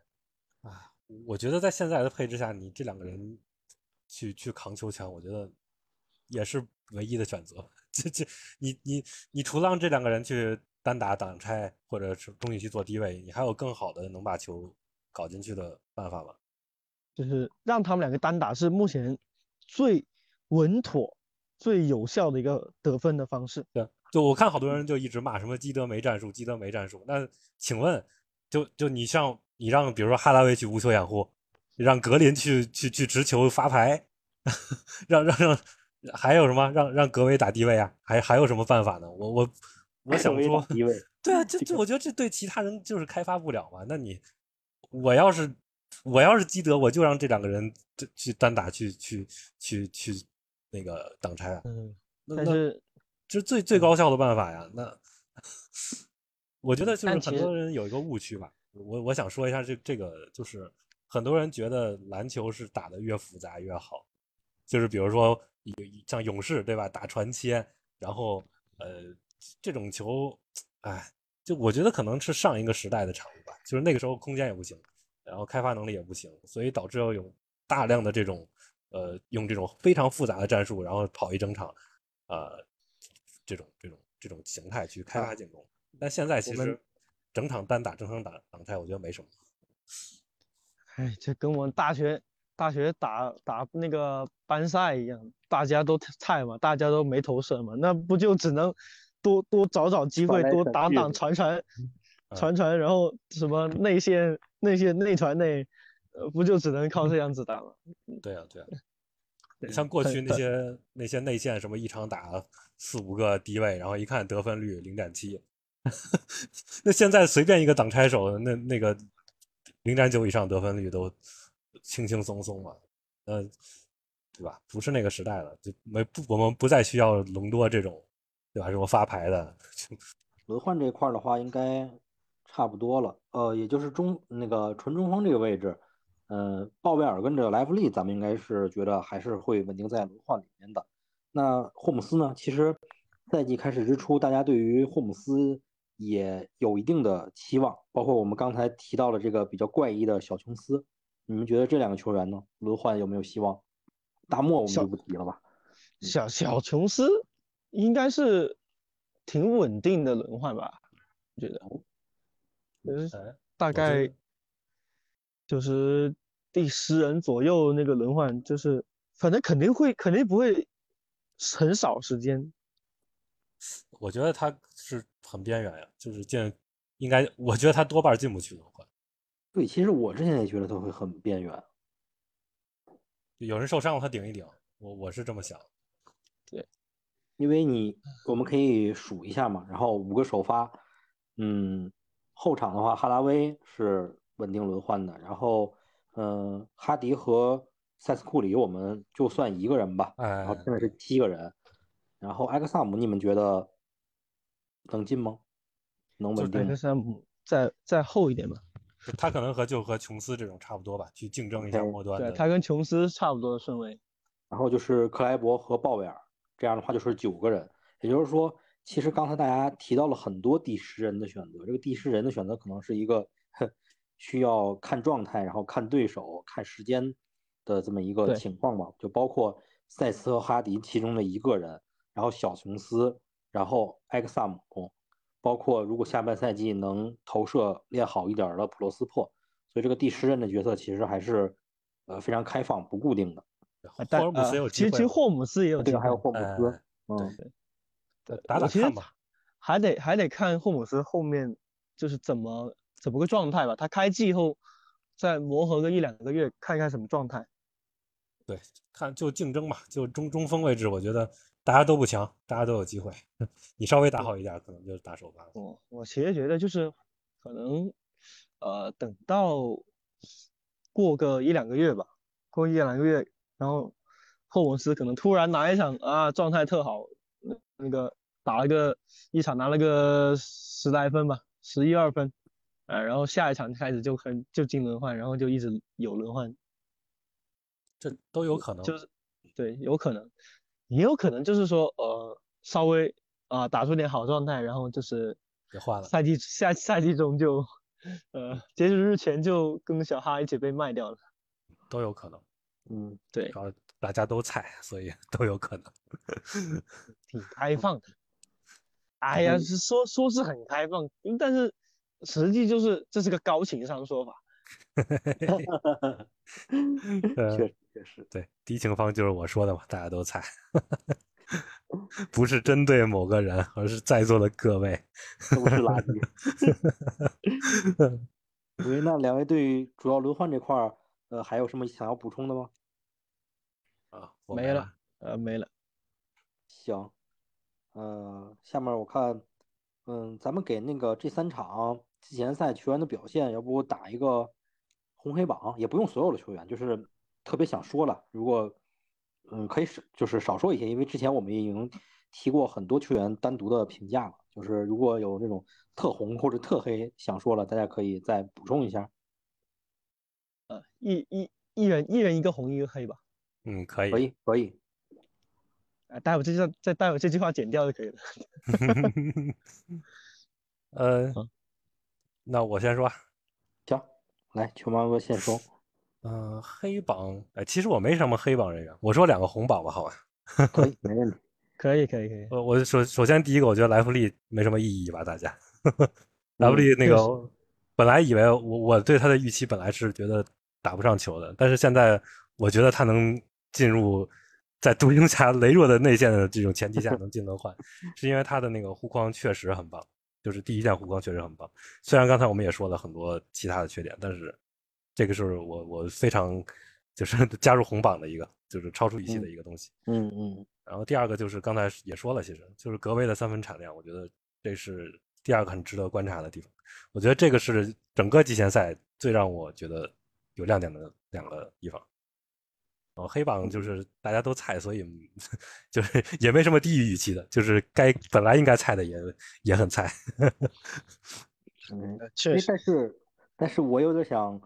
我觉得在现在的配置下，你这两个人去去扛球权，我觉得也是唯一的选择。这这，你你你除了让这两个人去。单打挡拆，或者是东西去做低位，你还有更好的能把球搞进去的办法吗？就是让他们两个单打是目前最稳妥、最有效的一个得分的方式。对，就我看好多人就一直骂什么基德没战术，基德没战术。那请问，就就你像你让比如说哈拉维去无球掩护，让格林去去去直球发牌，让让让还有什么让让格威打低位啊？还还有什么办法呢？我我。我想说，对啊，这这，我觉得这对其他人就是开发不了嘛。那你，我要是我要是基德，我就让这两个人去单打，去去去去那个挡拆。嗯，那是这是最最高效的办法呀。那我觉得就是很多人有一个误区吧。我我想说一下，这这个就是很多人觉得篮球是打的越复杂越好，就是比如说像勇士对吧，打传切，然后呃。这种球，哎，就我觉得可能是上一个时代的产物吧。就是那个时候空间也不行，然后开发能力也不行，所以导致要有大量的这种，呃，用这种非常复杂的战术，然后跑一整场，呃，这种这种这种形态去开发进攻。但现在其实整场单打、整场打挡拆，我觉得没什么。哎，这跟我们大学大学打打那个班赛一样，大家都菜嘛，大家都没投射嘛，那不就只能。多多找找机会，多挡挡传传，传传，然后什么 内线内线内传内，呃，不就只能靠这样子打吗？对啊，对啊。你像过去那些那些内线，什么一场打四五个低位，然后一看得分率零点七，那现在随便一个挡拆手，那那个零点九以上得分率都轻轻松松了，呃，对吧？不是那个时代了，就没不我们不再需要隆多这种。对吧？什么发牌的 轮换这块的话，应该差不多了。呃，也就是中那个纯中锋这个位置，呃，鲍威尔跟着莱弗利，咱们应该是觉得还是会稳定在轮换里面的。那霍姆斯呢？其实赛季开始之初，大家对于霍姆斯也有一定的期望，包括我们刚才提到了这个比较怪异的小琼斯。你们觉得这两个球员呢，轮换有没有希望？大莫我们就不提了吧。小小琼斯。应该是挺稳定的轮换吧，我觉得，就是大概就是第十人左右那个轮换，就是反正肯定会肯定不会很少时间。我觉得他是很边缘呀，就是进应该，我觉得他多半进不去轮换。对，其实我之前也觉得他会很边缘，有人受伤了他顶一顶，我我是这么想。对。因为你我们可以数一下嘛，然后五个首发，嗯，后场的话，哈拉威是稳定轮换的，然后，嗯，哈迪和塞斯库里我们就算一个人吧，然后现在是七个人，然后埃克萨姆你们觉得能进吗？能稳定？埃克萨姆再再厚一点吧，他可能和就和琼斯这种差不多吧，去竞争一下末端对他跟琼斯差不多的顺位，然后就是克莱伯和鲍威尔。这样的话就是九个人，也就是说，其实刚才大家提到了很多第十人的选择，这个第十人的选择可能是一个 需要看状态，然后看对手、看时间的这么一个情况吧。就包括塞斯和哈迪其中的一个人，然后小琼斯，然后埃克萨姆，包括如果下半赛季能投射练好一点的普罗斯珀，所以这个第十任的角色其实还是呃非常开放不固定的。霍尔姆斯有其实其实霍姆斯也有这个还有霍姆斯，嗯，对，打打看吧，还得还得看霍姆斯后面就是怎么怎么个状态吧。他开季后再磨合个一两个月，看看什么状态。对，看就竞争嘛，就中中锋位置，我觉得大家都不强，大家都有机会。你稍微打好一点，可能就是打首发。我我其实觉得就是可能呃等到过个一两个月吧，过一两个月，然后霍文斯可能突然拿一场啊状态特好，那个打了个一场拿了个十来分吧，十一二分，啊，然后下一场开始就很就进轮换，然后就一直有轮换。这都有可能，就是对，有可能，也有可能就是说，呃，稍微啊打出点好状态，然后就是别换了，赛季下赛季中就，呃，截止日前就跟小哈一起被卖掉了，都有可能，嗯，对，然后大家都菜，所以 都有可能，挺开放的，哎呀，是说说是很开放，但是实际就是这是个高情商说法。确实确实，对低情方就是我说的嘛，大家都猜，不是针对某个人，而是在座的各位都是垃圾。喂，那两位对主要轮换这块儿，呃，还有什么想要补充的吗？啊，没了，呃，没了。行，呃，下面我看，嗯，咱们给那个这三场季前赛球员的表现，要不打一个。红黑榜也不用所有的球员，就是特别想说了。如果嗯可以少就是少说一些，因为之前我们已经提过很多球员单独的评价了。就是如果有那种特红或者特黑想说了，大家可以再补充一下。呃，一一一人一人一个红一个黑吧。嗯，可以可以可以。啊，待会这句再待会这句话剪掉就可以了。呃，那我先说。行。来，球盲哥先说。嗯，黑榜，哎，其实我没什么黑榜人员，我说两个红榜吧，好吧？可以，没问题。可以，可以，可以。我我首首先第一个，我觉得莱弗利没什么意义吧，大家。莱弗利那个，本来以为我我对他的预期本来是觉得打不上球的，但是现在我觉得他能进入在独行侠羸弱的内线的这种前提下能进能换，是因为他的那个护框确实很棒。就是第一件护框确实很棒，虽然刚才我们也说了很多其他的缺点，但是这个是我我非常就是 加入红榜的一个，就是超出预期的一个东西。嗯嗯。然后第二个就是刚才也说了，其实就是格威的三分产量，我觉得这是第二个很值得观察的地方。我觉得这个是整个季前赛最让我觉得有亮点的两个地方。哦，黑榜就是大家都菜，所以 就是 也没什么低于预期的，就是该本来应该菜的也也很菜。嗯，确实。但是，但是我有点想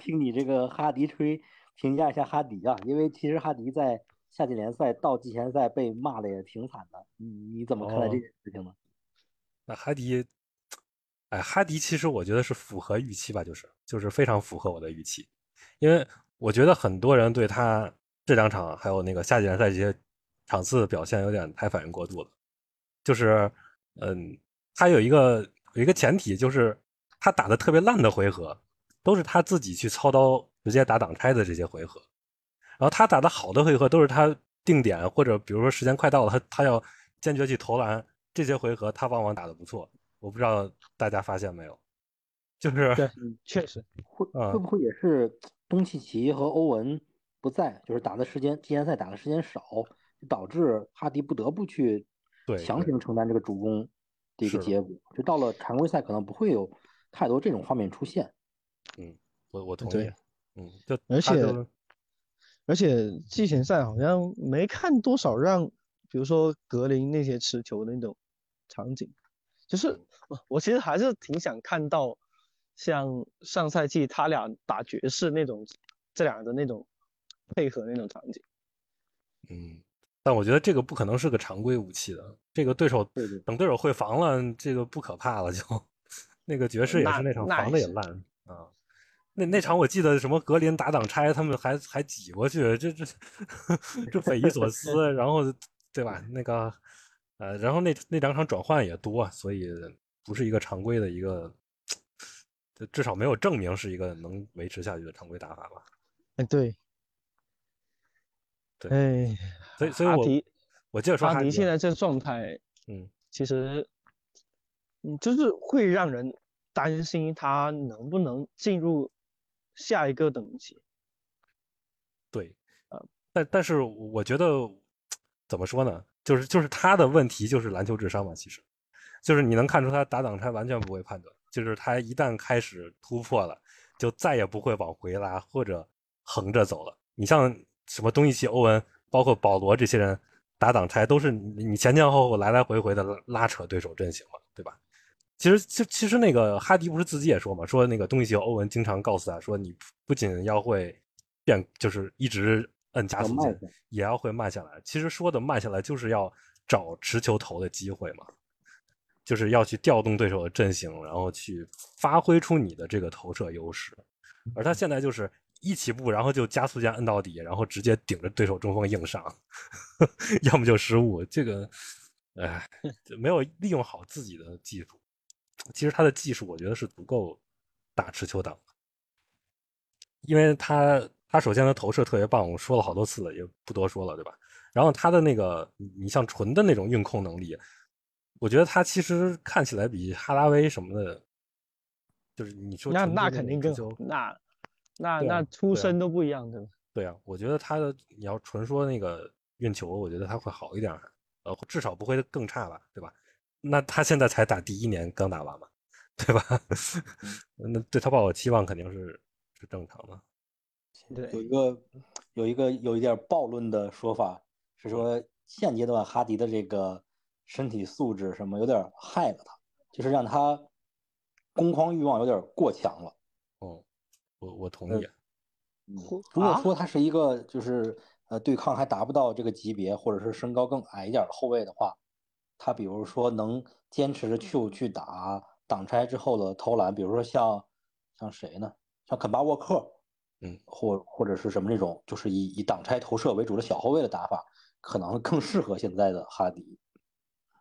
听你这个哈迪吹评价一下哈迪啊，因为其实哈迪在夏季联赛到季前赛被骂的也挺惨的。你你怎么看待这件事情呢？那哈迪，哎，哈迪其实我觉得是符合预期吧，就是就是非常符合我的预期，因为。我觉得很多人对他这两场还有那个夏季联赛这些场次的表现有点太反应过度了。就是，嗯，他有一个有一个前提，就是他打的特别烂的回合，都是他自己去操刀直接打挡拆的这些回合。然后他打的好的回合，都是他定点或者比如说时间快到了，他他要坚决去投篮，这些回合他往往打的不错。我不知道大家发现没有，就是 对，确实会会不会也是。东契奇和欧文不在，就是打的时间季前赛打的时间少，导致哈迪不得不去强行承担这个主攻的一个结果。就到了常规赛，可能不会有太多这种画面出现。嗯，我我同意。嗯，就而且而且季前赛好像没看多少让，比如说格林那些持球的那种场景，就是我其实还是挺想看到。像上赛季他俩打爵士那种，这俩的那种配合那种场景，嗯，但我觉得这个不可能是个常规武器的，这个对手等对手会防了，这个不可怕了就。那个爵士也是那场防的也烂啊，那那场我记得什么格林打挡拆，他们还还挤过去，这这 这匪夷所思，然后对吧？那个呃，然后那那两场转换也多，所以不是一个常规的一个。就至少没有证明是一个能维持下去的常规打法吧。哎，对，对，哎，所以所以我迪我接着说阿迪迪现在这状态，嗯，其实，嗯，就是会让人担心他能不能进入下一个等级。对，呃，但但是我觉得怎么说呢？就是就是他的问题就是篮球智商嘛，其实就是你能看出他打挡拆完全不会判断，就是他一旦开始突破了，就再也不会往回拉或者横着走了。你像什么东契奇、欧文，包括保罗这些人打挡拆，都是你前前后后来来回回的拉扯对手阵型嘛，对吧？其实其其实那个哈迪不是自己也说嘛，说那个东契奇、欧文经常告诉他说，你不仅要会变，就是一直。摁加速键也要会慢下来。其实说的慢下来，就是要找持球投的机会嘛，就是要去调动对手的阵型，然后去发挥出你的这个投射优势。而他现在就是一起步，然后就加速键摁到底，然后直接顶着对手中锋硬上，要么就失误。这个，哎，没有利用好自己的技术。其实他的技术，我觉得是足够打持球党的，因为他。他首先的投射特别棒，我说了好多次了，也不多说了，对吧？然后他的那个，你像纯的那种运控能力，我觉得他其实看起来比哈拉威什么的，就是你说那那肯定更那那那出身都不一样，对吧？对啊，我觉得他的你要纯说那个运球，我觉得他会好一点，呃，至少不会更差吧，对吧？那他现在才打第一年，刚打完嘛，对吧？那对他抱有期望肯定是是正常的。有一个有一个有一点暴论的说法是说，现阶段哈迪的这个身体素质什么有点害了他，就是让他攻框欲望有点过强了。哦，我我同意。如果说他是一个就是呃对抗还达不到这个级别，或者是身高更矮一点的后卫的话，他比如说能坚持着去去打挡拆之后的投篮，比如说像像谁呢？像肯巴沃克。嗯，或或者是什么那种，就是以以挡拆投射为主的小后卫的打法，可能更适合现在的哈迪。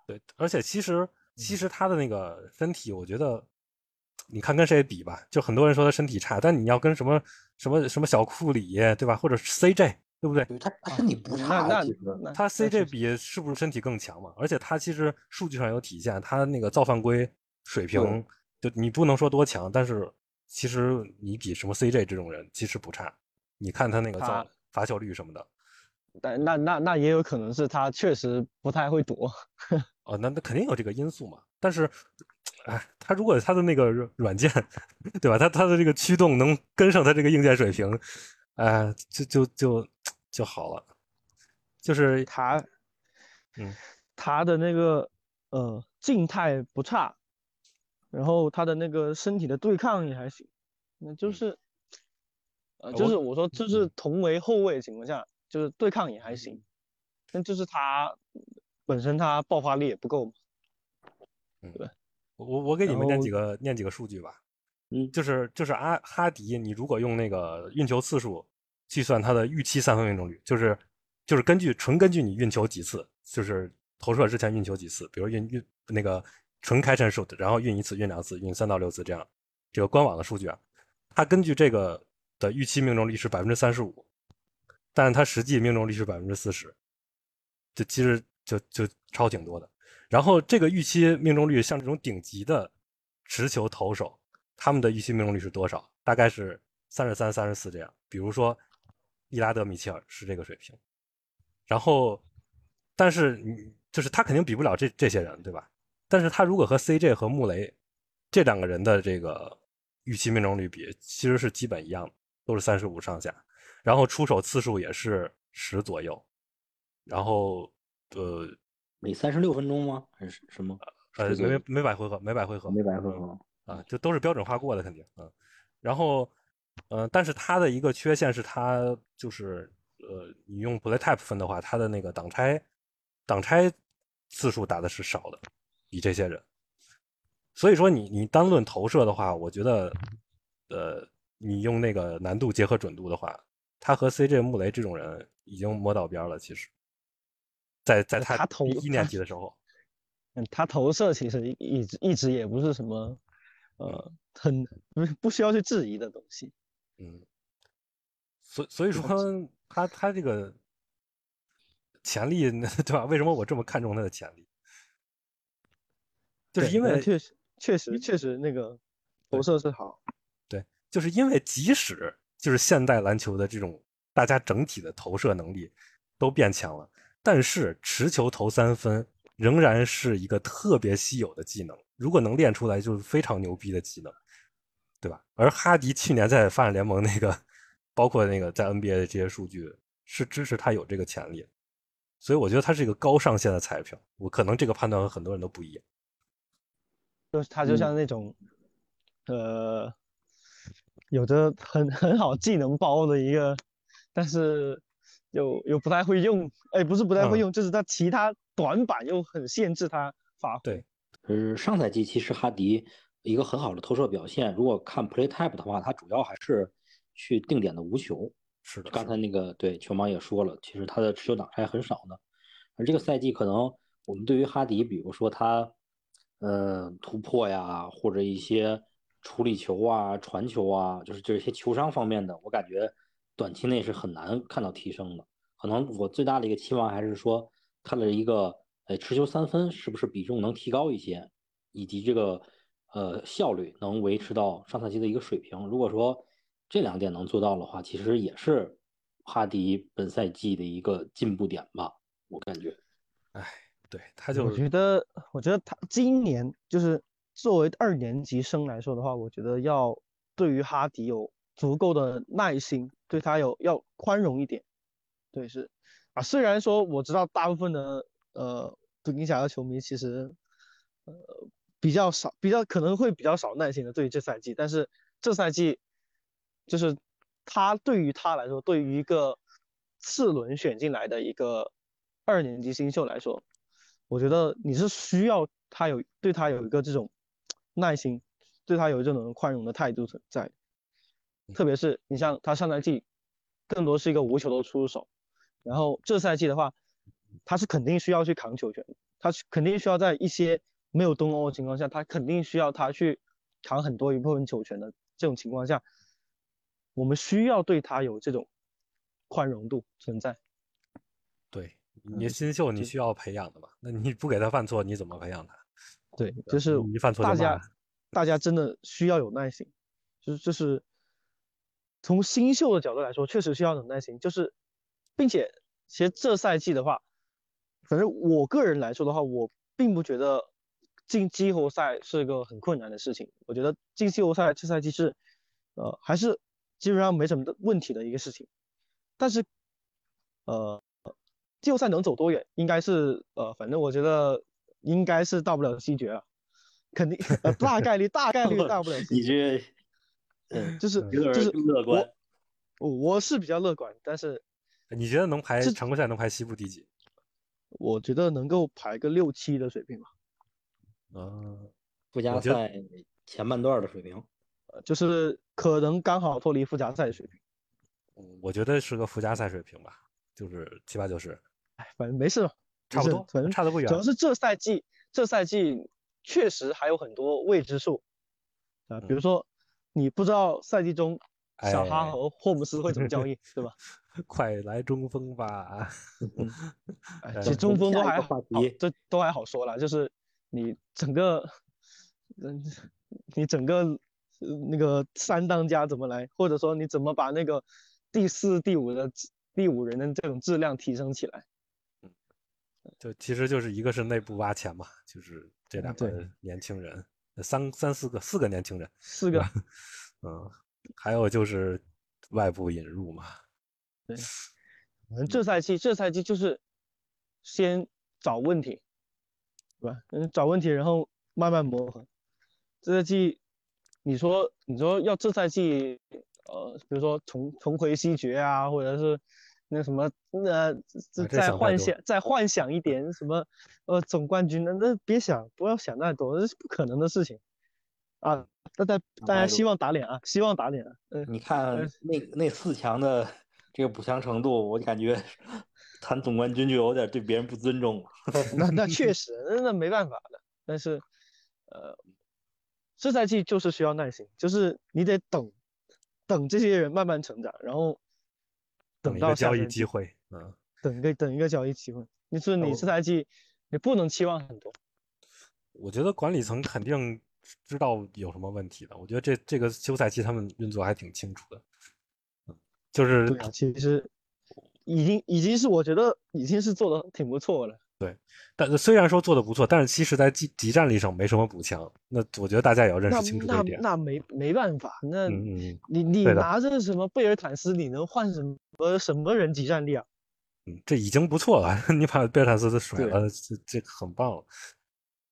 对，而且其实其实他的那个身体，我觉得你看跟谁比吧，就很多人说他身体差，但你要跟什么什么什么小库里，对吧？或者 CJ，对不对？他他身体不差，那那他 CJ 比是不是身体更强嘛？而且他其实数据上有体现，他那个造犯规水平，就你不能说多强，但是。其实你比什么 CJ 这种人其实不差，你看他那个造罚球率什么的，但那那那也有可能是他确实不太会躲。哦，那那肯定有这个因素嘛。但是，哎，他如果他的那个软件，对吧？他他的这个驱动能跟上他这个硬件水平，哎，就就就就好了。就是他，嗯，他的那个呃静态不差。然后他的那个身体的对抗也还行，那就是，呃，就是我说就是同为后卫情况下，就是对抗也还行，但就是他本身他爆发力也不够嘛。嗯，对，我我给你们念几个念几个数据吧，嗯，就是就是阿哈迪，你如果用那个运球次数计算他的预期三分命中率，就是就是根据纯根据你运球几次，就是投射之前运球几次，比如运运那个。纯开 trận 数，然后运一次、运两次、运三到六次这样，这个官网的数据啊，它根据这个的预期命中率是百分之三十五，但它实际命中率是百分之四十，就其实就就超挺多的。然后这个预期命中率，像这种顶级的持球投手，他们的预期命中率是多少？大概是三十三、三十四这样。比如说伊拉德·米切尔是这个水平，然后但是你就是他肯定比不了这这些人，对吧？但是他如果和 CJ 和穆雷这两个人的这个预期命中率比，其实是基本一样的，都是三十五上下，然后出手次数也是十左右，然后呃，每三十六分钟吗？还是什么？呃，每每百回合，每百回合，每百回合啊，就都是标准化过的肯定，嗯，然后呃，但是他的一个缺陷是他就是呃，你用 play type 分的话，他的那个挡拆挡拆次数打的是少的。比这些人，所以说你你单论投射的话，我觉得，呃，你用那个难度结合准度的话，他和 CJ 穆雷这种人已经摸到边了。其实，在在他投一年级的时候，嗯，他投射其实一直一直也不是什么，呃，很不不需要去质疑的东西。嗯，所所以说 他他这个潜力，对吧？为什么我这么看重他的潜力？就是因为确实确实确实那个投射是好。对，就是因为即使就是现代篮球的这种大家整体的投射能力都变强了，但是持球投三分仍然是一个特别稀有的技能。如果能练出来，就是非常牛逼的技能，对吧？而哈迪去年在发展联盟那个，包括那个在 NBA 的这些数据，是支持他有这个潜力。所以我觉得他是一个高上限的彩票。我可能这个判断和很多人都不一样。就是他就像那种，呃，有着很很好技能包的一个，但是又又不太会用，哎，不是不太会用，就是他其他短板又很限制他发挥。对，呃，上赛季其实哈迪一个很好的投射表现，如果看 play type 的话，它主要还是去定点的无球。是的，刚才那个对球盲也说了，其实他的持球挡拆很少的。而这个赛季可能我们对于哈迪，比如说他。呃，突破呀，或者一些处理球啊、传球啊，就是这些球商方面的，我感觉短期内是很难看到提升的。可能我最大的一个期望还是说，他的一个呃持球三分是不是比重能提高一些，以及这个呃效率能维持到上赛季的一个水平。如果说这两点能做到的话，其实也是哈迪本赛季的一个进步点吧，我感觉。哎。对他就，我觉得，我觉得他今年就是作为二年级生来说的话，我觉得要对于哈迪有足够的耐心，对他有要宽容一点。对，是啊，虽然说我知道大部分的呃独行侠的球迷其实呃比较少，比较可能会比较少耐心的对于这赛季，但是这赛季就是他对于他来说，对于一个次轮选进来的一个二年级新秀来说。我觉得你是需要他有对他有一个这种耐心，对他有这种宽容的态度存在。特别是你像他上赛季更多是一个无球的出手，然后这赛季的话，他是肯定需要去扛球权，他肯定需要在一些没有东欧的情况下，他肯定需要他去扛很多一部分球权的这种情况下，我们需要对他有这种宽容度存在。对。你新秀你需要培养的嘛？那你不给他犯错，你怎么培养他？对，就是一犯错大家大家真的需要有耐心，就是就是从新秀的角度来说，确实需要有耐心。就是，并且其实这赛季的话，反正我个人来说的话，我并不觉得进季后赛是一个很困难的事情。我觉得进季后赛这赛季是，呃，还是基本上没什么的问题的一个事情。但是，呃。季后赛能走多远？应该是呃，反正我觉得应该是到不了西决了，肯定呃大概率大概率到不了。你这，嗯，就是就是乐观。我我是比较乐观，但是你觉得能排常规赛能排西部第几？我觉得能够排个六七的水平吧。嗯，附加赛前半段的水平，呃，就是可能刚好脱离附加赛的水平。嗯，我觉得是个附加赛水平吧，就是七八九十。哎反正没事，差不多，反正差的不远。主要是这赛季，这赛季确实还有很多未知数啊，比如说你不知道赛季中小哈和霍姆斯会怎么交易，对吧？快来中锋吧！其实中锋都还好，这都还好说了，就是你整个，嗯，你整个那个三当家怎么来，或者说你怎么把那个第四、第五的第五人的这种质量提升起来？嗯就其实就是一个是内部挖潜嘛，就是这两个年轻人，三三四个四个年轻人，四个，嗯，还有就是外部引入嘛。对，我们这赛季这赛季就是先找问题，对吧？嗯，找问题，然后慢慢磨合。这赛季你说你说要这赛季，呃，比如说重重回西决啊，或者是。那什么，那再幻想，再幻想一点什么，呃，总冠军，那那别想，不要想那多，那是不可能的事情啊！大家大家希望打脸啊，希望打脸啊！嗯，你看那那四强的这个补强程度，我感觉谈总冠军就有点对别人不尊重了。那那确实，那那没办法的。但是，呃，这赛季就是需要耐心，就是你得等，等这些人慢慢成长，然后等到交易机会，嗯，等一个等一个交易机会。你说你这赛季你不能期望很多。我觉得管理层肯定知道有什么问题的。我觉得这这个休赛期他们运作还挺清楚的，就是对啊，其实已经已经是我觉得已经是做的挺不错了。对，但虽然说做的不错，但是其实在集集战力上没什么补强。那我觉得大家也要认识清楚这一点。那那没没办法，那你你拿着什么贝尔坦斯，你能换什么什么人集战力啊？嗯，这已经不错了。你把贝尔坦斯甩了，这这很棒了。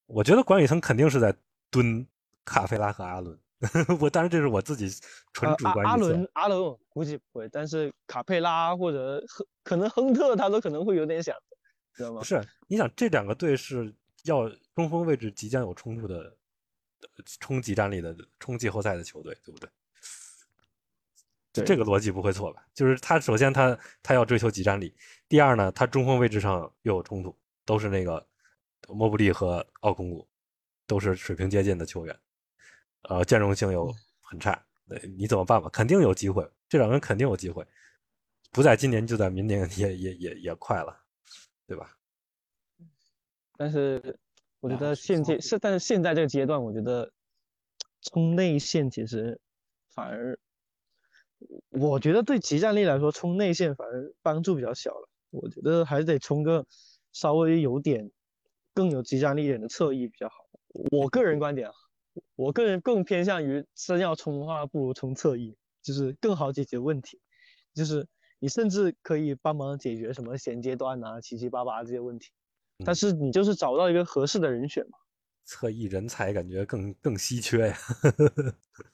我觉得管理层肯定是在蹲卡菲拉和阿伦。我当然这是我自己纯主观阿伦阿伦估计不会，但是卡佩拉或者可能亨特他都可能会有点想。知道吗不是，你想这两个队是要中锋位置即将有冲突的，冲击战力的，冲季后赛的球队，对不对？这个逻辑不会错吧？就是他首先他他要追求集战力，第二呢，他中锋位置上又有冲突，都是那个莫布利和奥孔古，都是水平接近的球员，呃，兼容性又很差，你怎么办吧？肯定有机会，这两个人肯定有机会，不在今年就在明年，也也也也快了。对吧？但是我觉得现阶是，但是现在这个阶段，我觉得冲内线其实反而，我觉得对集战力来说，冲内线反而帮助比较小了。我觉得还是得冲个稍微有点更有集战力一点的侧翼比较好。我个人观点啊，我个人更偏向于真要冲的话，不如冲侧翼，就是更好解决问题，就是。你甚至可以帮忙解决什么衔接段啊、七七八八这些问题，但是你就是找不到一个合适的人选嘛。侧翼人才感觉更更稀缺呀。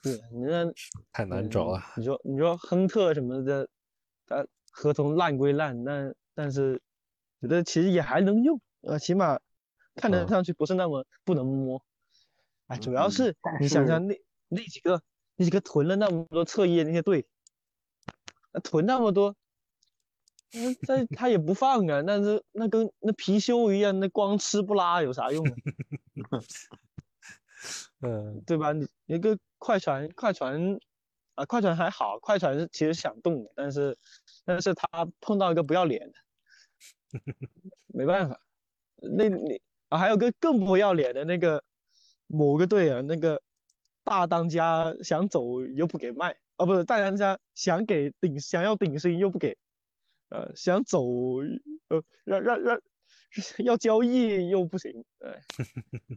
对，你那 太难找了。你说你说亨特什么的，他合同烂归烂，那但是觉得其实也还能用，呃，起码看得上去不是那么不能摸。哎，主要是你想想那那几个那几个囤了那么多侧翼的那些队。囤那么多，那他他也不放啊，那是那跟那貔貅一样，那光吃不拉有啥用啊？嗯，对吧？你一个快船，快船啊，快船还好，快船是其实想动的，但是但是他碰到一个不要脸的，没办法。那你啊，还有个更不要脸的那个某个队啊，那个大当家想走又不给卖。啊，不是大当家想给顶想要顶薪又不给，呃，想走呃让让让 要交易又不行，哎，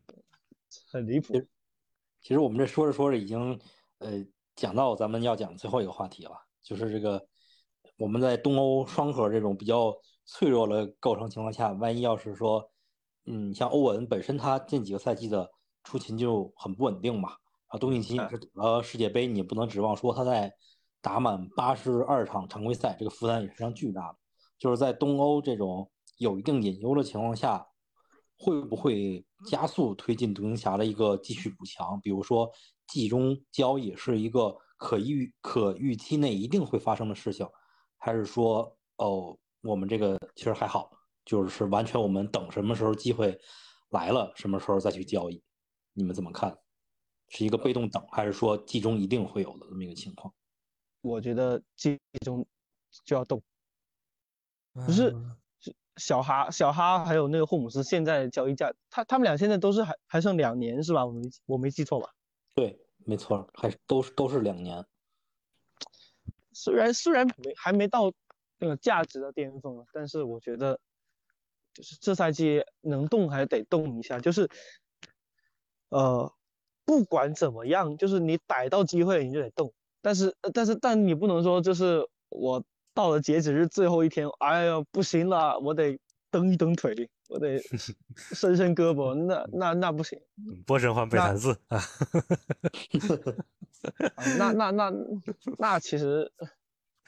很离谱。其实我们这说着说着已经呃讲到咱们要讲最后一个话题了，就是这个我们在东欧双核这种比较脆弱的构成情况下，万一要是说嗯像欧文本身他近几个赛季的出勤就很不稳定嘛。啊，东契奇也是打了世界杯，你不能指望说他在打满八十二场常规赛，这个负担也是非常巨大的。就是在东欧这种有一定隐忧的情况下，会不会加速推进独行侠的一个继续补强？比如说季中交易是一个可预可预期内一定会发生的事情，还是说哦，我们这个其实还好，就是完全我们等什么时候机会来了，什么时候再去交易？你们怎么看？是一个被动等，还是说季中一定会有的这么一个情况？我觉得季中就要动，不是小哈小哈还有那个霍姆斯现在交易价，他他们俩现在都是还还剩两年是吧？我没我没记错吧？对，没错，还都是都是两年。虽然虽然没还没到那个价值的巅峰，但是我觉得就是这赛季能动还得动一下，就是呃。不管怎么样，就是你逮到机会你就得动，但是但是但你不能说就是我到了截止日最后一天，哎呀不行了，我得蹬一蹬腿，我得 伸伸胳膊，那那那不行。波神换贝坦斯啊，那那那那其实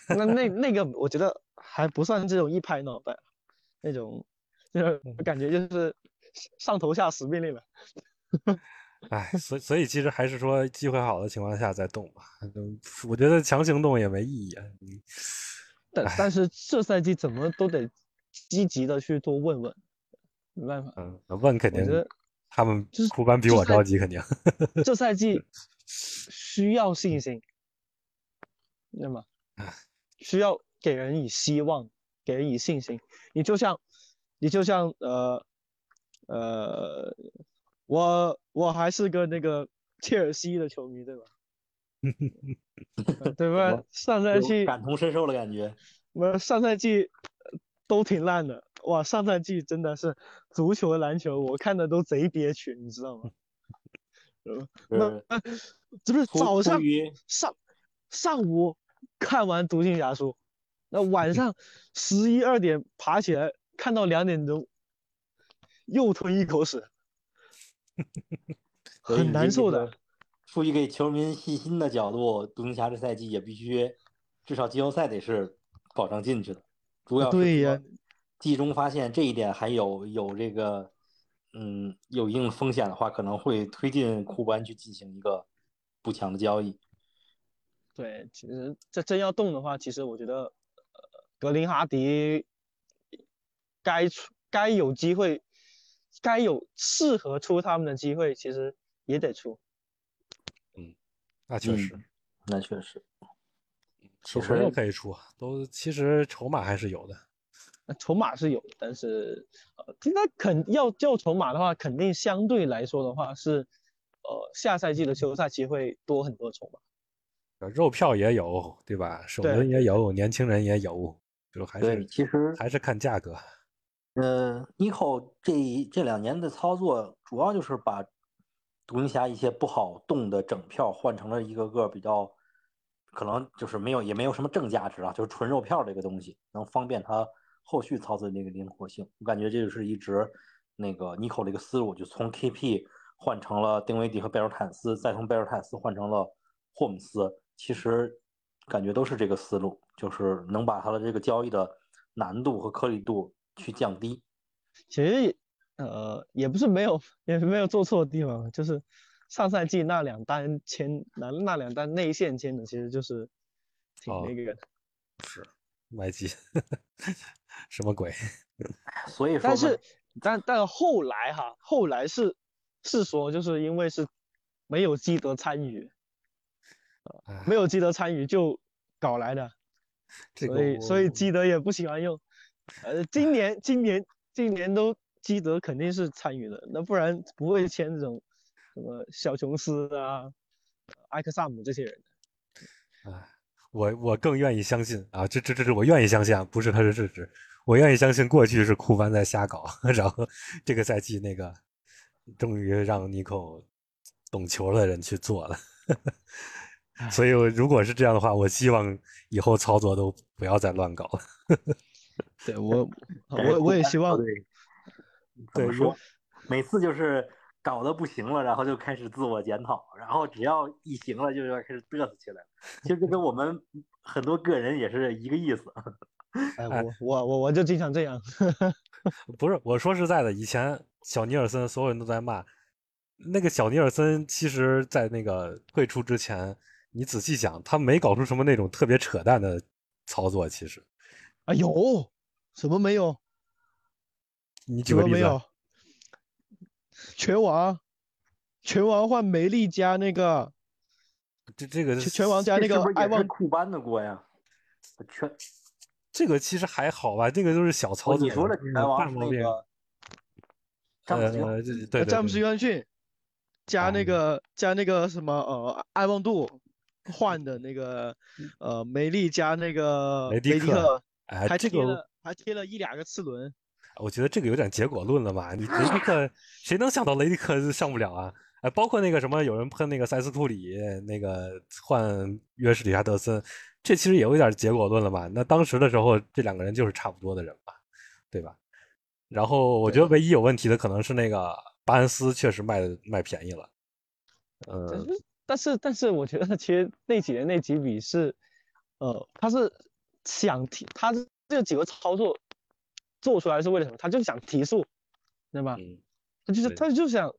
那那那个我觉得还不算这种一拍脑袋，那种就是感觉就是上头下死命令了。哎，所所以其实还是说机会好的情况下再动吧。我觉得强行动也没意义啊。但但是这赛季怎么都得积极的去多问问，没办法。嗯，问肯定他们就是库班比我着急，肯定。这赛季 需要信心，对吗？需要给人以希望，给人以信心。你就像，你就像呃呃，我我还是个那个切尔西的球迷，对吧？对吧？上赛季感同身受的感觉。我上赛季都挺烂的，哇！上赛季真的是足球、篮球，我看的都贼憋屈，你知道吗？那这不是早上上上午看完《独行侠》书，那晚上十一二点爬起来看到两点钟，又吞一口屎，很难受的。出于给球迷信心的角度，独行侠这赛季也必须至少季后赛得是保障进去的。主要对呀，季中发现这一点还有有这个嗯有一定风险的话，可能会推进库班去进行一个补强的交易。对，其实这真要动的话，其实我觉得呃格林哈迪该出该有机会，该有适合出他们的机会，其实也得出。嗯那确实，那确实，其实也可以出，都其实筹码还是有的。筹码是有，但是呃，应该肯要叫筹码的话，肯定相对来说的话是，呃，下赛季的休赛期会多很多筹码。肉票也有，对吧？首轮也有，年轻人也有，就还是其实还是看价格。呃，尼寇这这两年的操作，主要就是把。独行侠一些不好动的整票换成了一个个比较，可能就是没有也没有什么正价值啊，就是纯肉票这个东西，能方便他后续操作的那个灵活性。我感觉这就是一直那个尼寇的一个思路，就从 KP 换成了丁威迪和贝尔坦斯，再从贝尔坦斯换成了霍姆斯，其实感觉都是这个思路，就是能把他的这个交易的难度和颗粒度去降低。其实。呃，也不是没有，也没有做错的地方，就是上赛季那两单签，那那两单内线签的，其实就是挺那个的，是麦基，什么鬼？所以说，但是但但后来哈，后来是是说，就是因为是没有基德参与，没有基德参与就搞来的，所以所以基德也不喜欢用，呃，今年今年今年都。基德肯定是参与的，那不然不会签这种什么小琼斯啊、埃克萨姆这些人。啊，我我更愿意相信啊，这这这是我愿意相信，啊，不是他是事实。我愿意相信过去是库班在瞎搞，然后这个赛季那个终于让尼克懂球的人去做了。所以如果是这样的话，我希望以后操作都不要再乱搞了。对 我，我我也希望。对，说每次就是搞得不行了，然后就开始自我检讨，然后只要一行了，就要开始嘚瑟起来。其实跟我们很多个人也是一个意思。哎，我我我我就经常这样。不是，我说实在的，以前小尼尔森所有人都在骂，那个小尼尔森，其实在那个退出之前，你仔细想，他没搞出什么那种特别扯淡的操作。其实，啊有什么没有？你举个例子。没有？拳王，拳王换梅丽加那个，这这个拳王加那个爱旺库班的锅呀。拳，这个其实还好吧，这个都是小操作。你说的拳王那个，呃，对詹姆斯约翰逊加那个加那个什么呃爱旺度换的那个呃梅丽加那个梅迪克，还贴了还贴了一两个次轮。我觉得这个有点结果论了吧？你雷迪 克谁能想到雷迪克上不了啊？哎，包括那个什么，有人喷那个塞斯库里，那个换约什里亚德森，这其实也有点结果论了吧？那当时的时候，这两个人就是差不多的人吧，对吧？然后我觉得唯一有问题的可能是那个巴恩斯，确实卖卖便宜了。嗯，但是但是我觉得其实那几年那几笔是，呃，他是想提他这几个操作。做出来是为了什么？他就想提速，对吧？他就是他就想，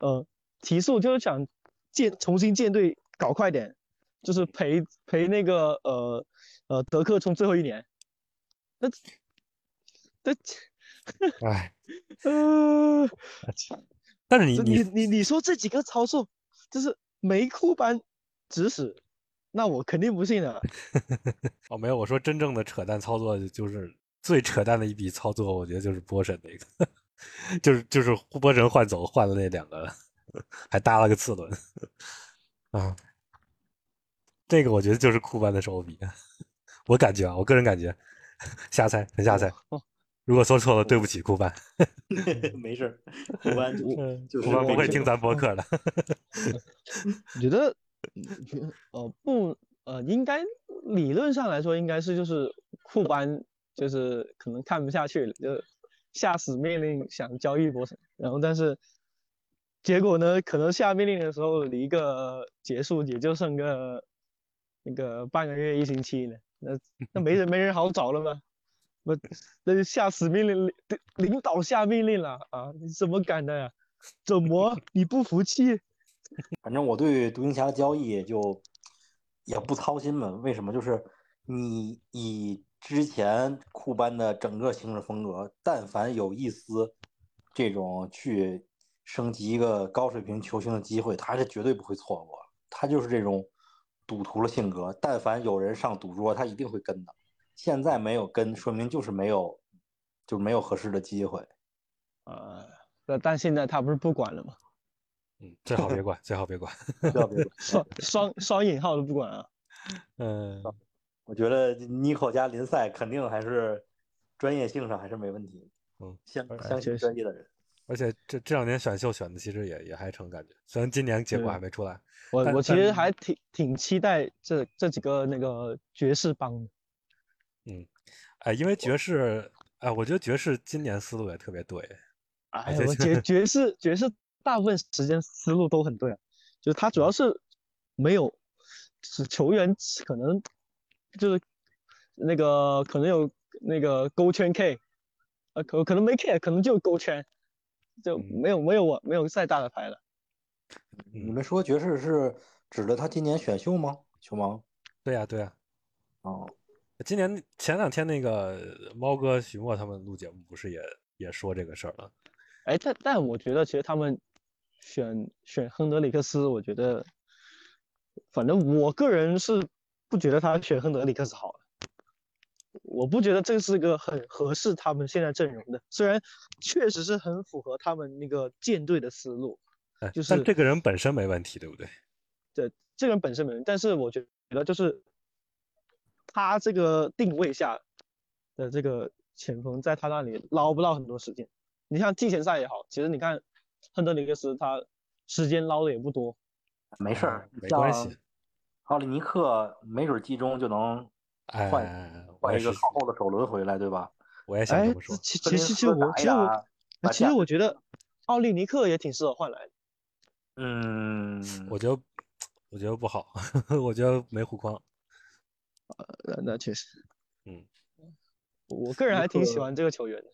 呃，提速就是想建重新建队搞快点，就是陪陪那个呃呃德克冲最后一年。那那，哎，呃，但是你你你你说这几个操作就是没库班指使，那我肯定不信啊。哦，没有，我说真正的扯淡操作就是最扯淡的一笔操作，我觉得就是波神那个，就是就是波神换走换了那两个，还搭了个次轮啊。这个我觉得就是库班的手笔，我感觉啊，我个人感觉，瞎猜，很瞎猜。如果说错了，对不起，库班。没事，库班就库班不会听咱博客的。我觉得，呃，不，呃，应该理论上来说，应该是就是库班就是可能看不下去了，就下死命令想交易波神，然后但是结果呢，可能下命令的时候离个结束也就剩个。那个半个月一星期呢，那那没人 没人好找了吗？不那就下死命令，领领导下命令了啊！你怎么敢的呀？怎么你不服气？反正我对独行侠的交易就也不操心嘛。为什么？就是你以之前库班的整个行事风格，但凡有一丝这种去升级一个高水平球星的机会，他是绝对不会错过。他就是这种。赌徒的性格，但凡有人上赌桌，他一定会跟的。现在没有跟，说明就是没有，就没有合适的机会。呃，但现在他不是不管了吗？嗯，最好别管，最好别管，最好别管。双双双引号都不管啊。嗯，我觉得尼克加林赛肯定还是专业性上还是没问题。嗯，相相信专业的人。而且这这两年选秀选的其实也也还成感觉，虽然今年结果还没出来。我我其实还挺挺期待这这几个那个爵士帮的。嗯，哎，因为爵士，哎，我觉得爵士今年思路也特别对。哎，我爵爵士爵士大部分时间思路都很对啊，就是他主要是没有，是球员可能就是那个可能有那个勾圈 K，呃，可可能没 K，可能就勾圈。就没有没有我没有再大的牌了。你们说爵士是指的他今年选秀吗？球王？对呀对呀。哦，今年前两天那个猫哥徐墨他们录节目不是也也说这个事儿了？哎，但但我觉得其实他们选选亨德里克斯，我觉得反正我个人是不觉得他选亨德里克斯好。我不觉得这是个很合适他们现在阵容的，虽然确实是很符合他们那个舰队的思路，就是。但这个人本身没问题，对不对？对，这个人本身没问题，但是我觉得就是他这个定位下的这个前锋，在他那里捞不到很多时间。你像季前赛也好，其实你看亨德里克斯他时间捞的也不多。没事儿，没关系。奥利尼克没准季中就能。换换一个靠后的首轮回来，对吧？我也想这么说。其其实其实我其实我其实我觉得奥利尼克也挺适合换来的。嗯，我觉得我觉得不好，我觉得没护框。呃，那那确实。嗯，我个人还挺喜欢这个球员的。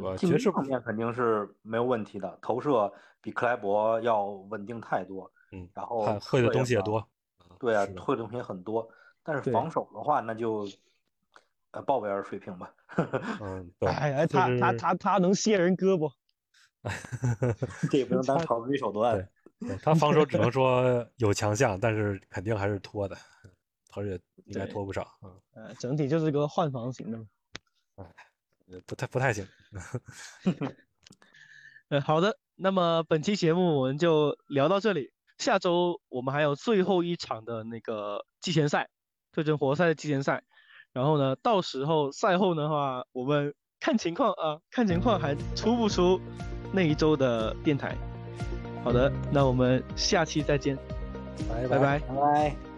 我爵士方面肯定是没有问题的，投射比克莱伯要稳定太多。嗯，然后会的东西也多。对啊，会的东西很多。但是防守的话，那就呃鲍威尔水平吧。嗯，哎哎，他他他他能卸人胳膊，这也不 能当常规手段。他防守只能说有强项，但是肯定还是拖的，而且应该拖不少。嗯，呃，整体就是个换防型的嘛。哎，不太不太行。呃，好的，那么本期节目我们就聊到这里。下周我们还有最后一场的那个季前赛。对阵活塞的季前赛，然后呢，到时候赛后的话，我们看情况啊，看情况还出不出那一周的电台。好的，那我们下期再见，拜拜拜拜。